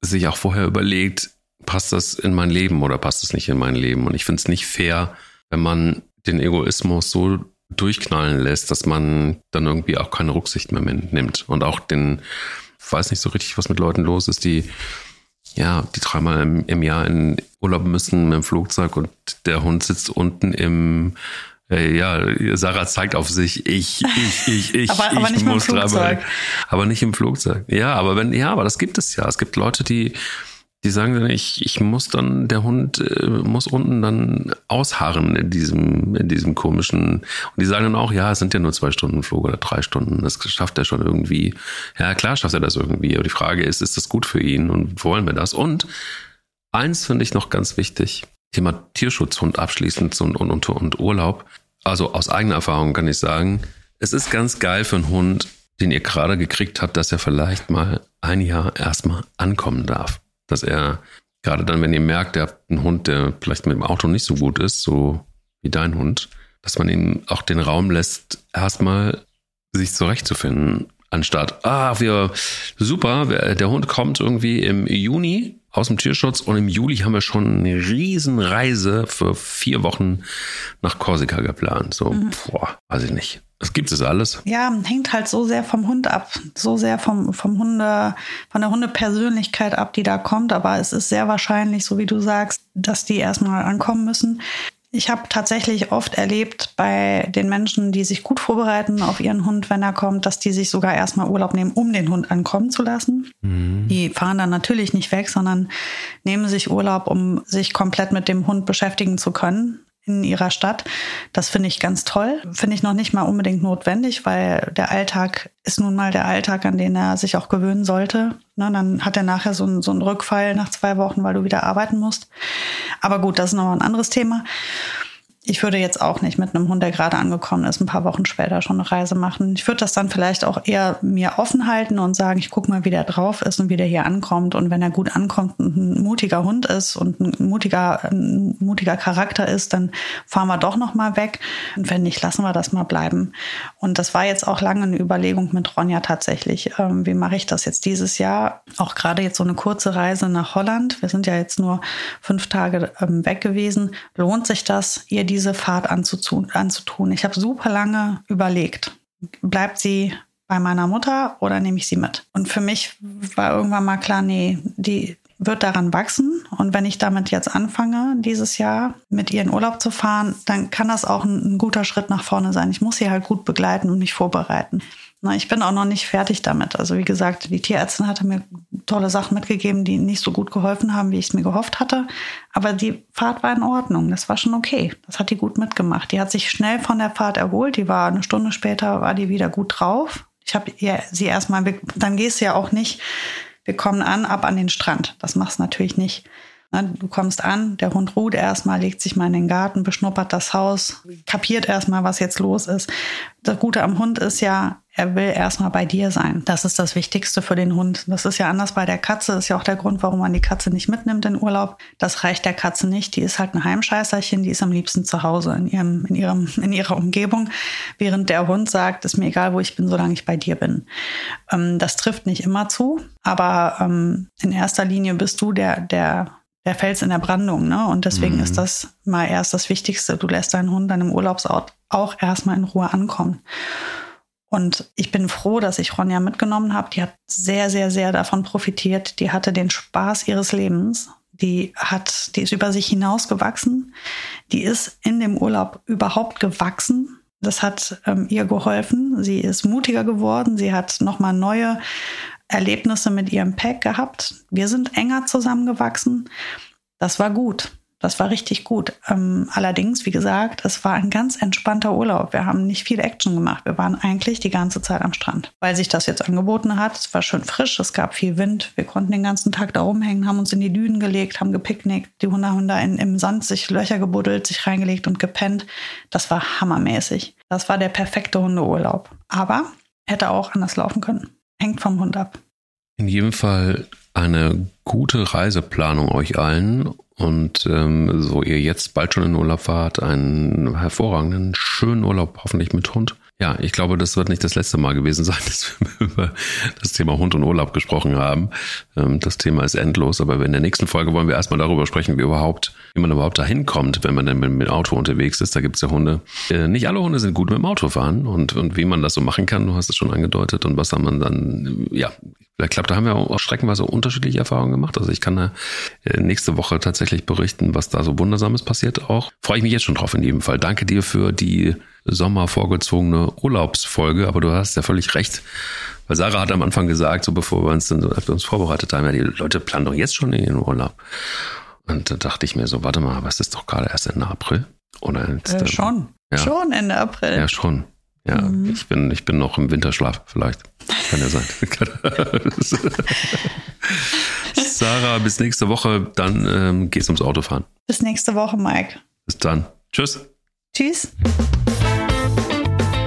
sich auch vorher überlegt, passt das in mein Leben oder passt es nicht in mein Leben? Und ich finde es nicht fair, wenn man den Egoismus so durchknallen lässt, dass man dann irgendwie auch keine Rücksicht mehr nimmt. Und auch den, weiß nicht so richtig, was mit Leuten los ist, die ja, die dreimal im, im Jahr in Urlaub müssen mit dem Flugzeug und der Hund sitzt unten im äh, ja, Sarah zeigt auf sich, ich, ich, ich, ich, aber, aber ich muss dreimal. Aber nicht im Flugzeug. Ja, aber wenn, ja, aber das gibt es ja. Es gibt Leute, die die sagen dann, ich, ich muss dann, der Hund äh, muss unten dann ausharren in diesem, in diesem komischen. Und die sagen dann auch, ja, es sind ja nur zwei Stunden Flug oder drei Stunden. Das schafft er schon irgendwie. Ja, klar schafft er das irgendwie. Aber die Frage ist, ist das gut für ihn und wollen wir das? Und eins finde ich noch ganz wichtig. Thema Tierschutzhund abschließend und, und, und, und Urlaub. Also aus eigener Erfahrung kann ich sagen, es ist ganz geil für einen Hund, den ihr gerade gekriegt habt, dass er vielleicht mal ein Jahr erstmal ankommen darf dass er gerade dann, wenn ihr merkt, ihr habt einen Hund, der vielleicht mit dem Auto nicht so gut ist, so wie dein Hund, dass man ihm auch den Raum lässt, erstmal sich zurechtzufinden, anstatt, ah, wir, super, der Hund kommt irgendwie im Juni aus dem Tierschutz und im Juli haben wir schon eine Riesenreise für vier Wochen nach Korsika geplant. So, mhm. boah, weiß ich nicht. Das gibt es alles. Ja, hängt halt so sehr vom Hund ab, so sehr vom, vom Hunde, von der Hundepersönlichkeit ab, die da kommt. Aber es ist sehr wahrscheinlich, so wie du sagst, dass die erstmal ankommen müssen. Ich habe tatsächlich oft erlebt bei den Menschen, die sich gut vorbereiten auf ihren Hund, wenn er kommt, dass die sich sogar erstmal Urlaub nehmen, um den Hund ankommen zu lassen. Mhm. Die fahren dann natürlich nicht weg, sondern nehmen sich Urlaub, um sich komplett mit dem Hund beschäftigen zu können in ihrer Stadt. Das finde ich ganz toll. Finde ich noch nicht mal unbedingt notwendig, weil der Alltag ist nun mal der Alltag, an den er sich auch gewöhnen sollte. Ne, dann hat er nachher so einen, so einen Rückfall nach zwei Wochen, weil du wieder arbeiten musst. Aber gut, das ist noch ein anderes Thema ich würde jetzt auch nicht mit einem Hund, der gerade angekommen ist, ein paar Wochen später schon eine Reise machen. Ich würde das dann vielleicht auch eher mir offen halten und sagen, ich gucke mal, wie der drauf ist und wie der hier ankommt. Und wenn er gut ankommt und ein mutiger Hund ist und ein mutiger, ein mutiger Charakter ist, dann fahren wir doch noch mal weg. Und wenn nicht, lassen wir das mal bleiben. Und das war jetzt auch lange eine Überlegung mit Ronja tatsächlich. Ähm, wie mache ich das jetzt dieses Jahr? Auch gerade jetzt so eine kurze Reise nach Holland. Wir sind ja jetzt nur fünf Tage ähm, weg gewesen. Lohnt sich das, ihr die diese Fahrt anzutun. anzutun. Ich habe super lange überlegt, bleibt sie bei meiner Mutter oder nehme ich sie mit? Und für mich war irgendwann mal klar, nee, die wird daran wachsen. Und wenn ich damit jetzt anfange, dieses Jahr mit ihr in Urlaub zu fahren, dann kann das auch ein, ein guter Schritt nach vorne sein. Ich muss sie halt gut begleiten und mich vorbereiten. Na, ich bin auch noch nicht fertig damit. Also wie gesagt, die Tierärztin hatte mir tolle Sachen mitgegeben, die nicht so gut geholfen haben, wie ich es mir gehofft hatte. Aber die Fahrt war in Ordnung. Das war schon okay. Das hat die gut mitgemacht. Die hat sich schnell von der Fahrt erholt. Die war eine Stunde später, war die wieder gut drauf. Ich habe sie erstmal, dann gehst du ja auch nicht, wir kommen an, ab an den Strand. Das machst du natürlich nicht. Du kommst an, der Hund ruht erstmal, legt sich mal in den Garten, beschnuppert das Haus, kapiert erstmal, was jetzt los ist. Das Gute am Hund ist ja, er will erstmal bei dir sein. Das ist das Wichtigste für den Hund. Das ist ja anders bei der Katze. Das ist ja auch der Grund, warum man die Katze nicht mitnimmt in Urlaub. Das reicht der Katze nicht. Die ist halt ein Heimscheißerchen. Die ist am liebsten zu Hause in ihrem, in ihrem, in ihrer Umgebung. Während der Hund sagt, ist mir egal, wo ich bin, solange ich bei dir bin. Ähm, das trifft nicht immer zu. Aber ähm, in erster Linie bist du der, der der Fels in der Brandung. Ne? Und deswegen mhm. ist das mal erst das Wichtigste. Du lässt deinen Hund deinem Urlaubsort auch erstmal in Ruhe ankommen. Und ich bin froh, dass ich Ronja mitgenommen habe. Die hat sehr, sehr, sehr davon profitiert. Die hatte den Spaß ihres Lebens. Die hat, die ist über sich hinausgewachsen. Die ist in dem Urlaub überhaupt gewachsen. Das hat ähm, ihr geholfen. Sie ist mutiger geworden. Sie hat nochmal neue Erlebnisse mit ihrem Pack gehabt. Wir sind enger zusammengewachsen. Das war gut. Das war richtig gut. Ähm, allerdings, wie gesagt, es war ein ganz entspannter Urlaub. Wir haben nicht viel Action gemacht. Wir waren eigentlich die ganze Zeit am Strand, weil sich das jetzt angeboten hat. Es war schön frisch, es gab viel Wind. Wir konnten den ganzen Tag da rumhängen, haben uns in die Dünen gelegt, haben gepicknickt, die Hunde im Sand sich Löcher gebuddelt, sich reingelegt und gepennt. Das war hammermäßig. Das war der perfekte Hundeurlaub. Aber hätte auch anders laufen können. Hängt vom Hund ab. In jedem Fall eine gute Reiseplanung euch allen und ähm, so ihr jetzt bald schon in Urlaub fahrt, einen hervorragenden, schönen Urlaub, hoffentlich mit Hund. Ja, ich glaube, das wird nicht das letzte Mal gewesen sein, dass wir über das Thema Hund und Urlaub gesprochen haben. Ähm, das Thema ist endlos, aber in der nächsten Folge wollen wir erstmal darüber sprechen, wie überhaupt, wie man überhaupt dahin kommt, wenn man denn mit dem Auto unterwegs ist. Da gibt es ja Hunde. Äh, nicht alle Hunde sind gut mit dem Auto fahren und, und wie man das so machen kann, du hast es schon angedeutet und was man dann, ja, ich glaube, da haben wir auch streckenweise unterschiedliche Erfahrungen gemacht. Also ich kann da äh, nächste Woche tatsächlich berichten, was da so Wundersames passiert auch. Freue ich mich jetzt schon drauf in jedem Fall. Danke dir für die Sommer vorgezogene Urlaubsfolge, aber du hast ja völlig recht. Weil Sarah hat am Anfang gesagt, so bevor wir uns dann uns vorbereitet haben, ja, die Leute planen doch jetzt schon in den Urlaub. Und da dachte ich mir so, warte mal, aber es ist doch gerade erst Ende April. Oder jetzt, äh, schon. Ja. Schon Ende April. Ja, schon. Ja, mhm. ich bin, ich bin noch im Winterschlaf, vielleicht. Kann ja sein. Sarah, bis nächste Woche. Dann ähm, gehst du ums Autofahren. Bis nächste Woche, Mike. Bis dann. Tschüss. Tschüss.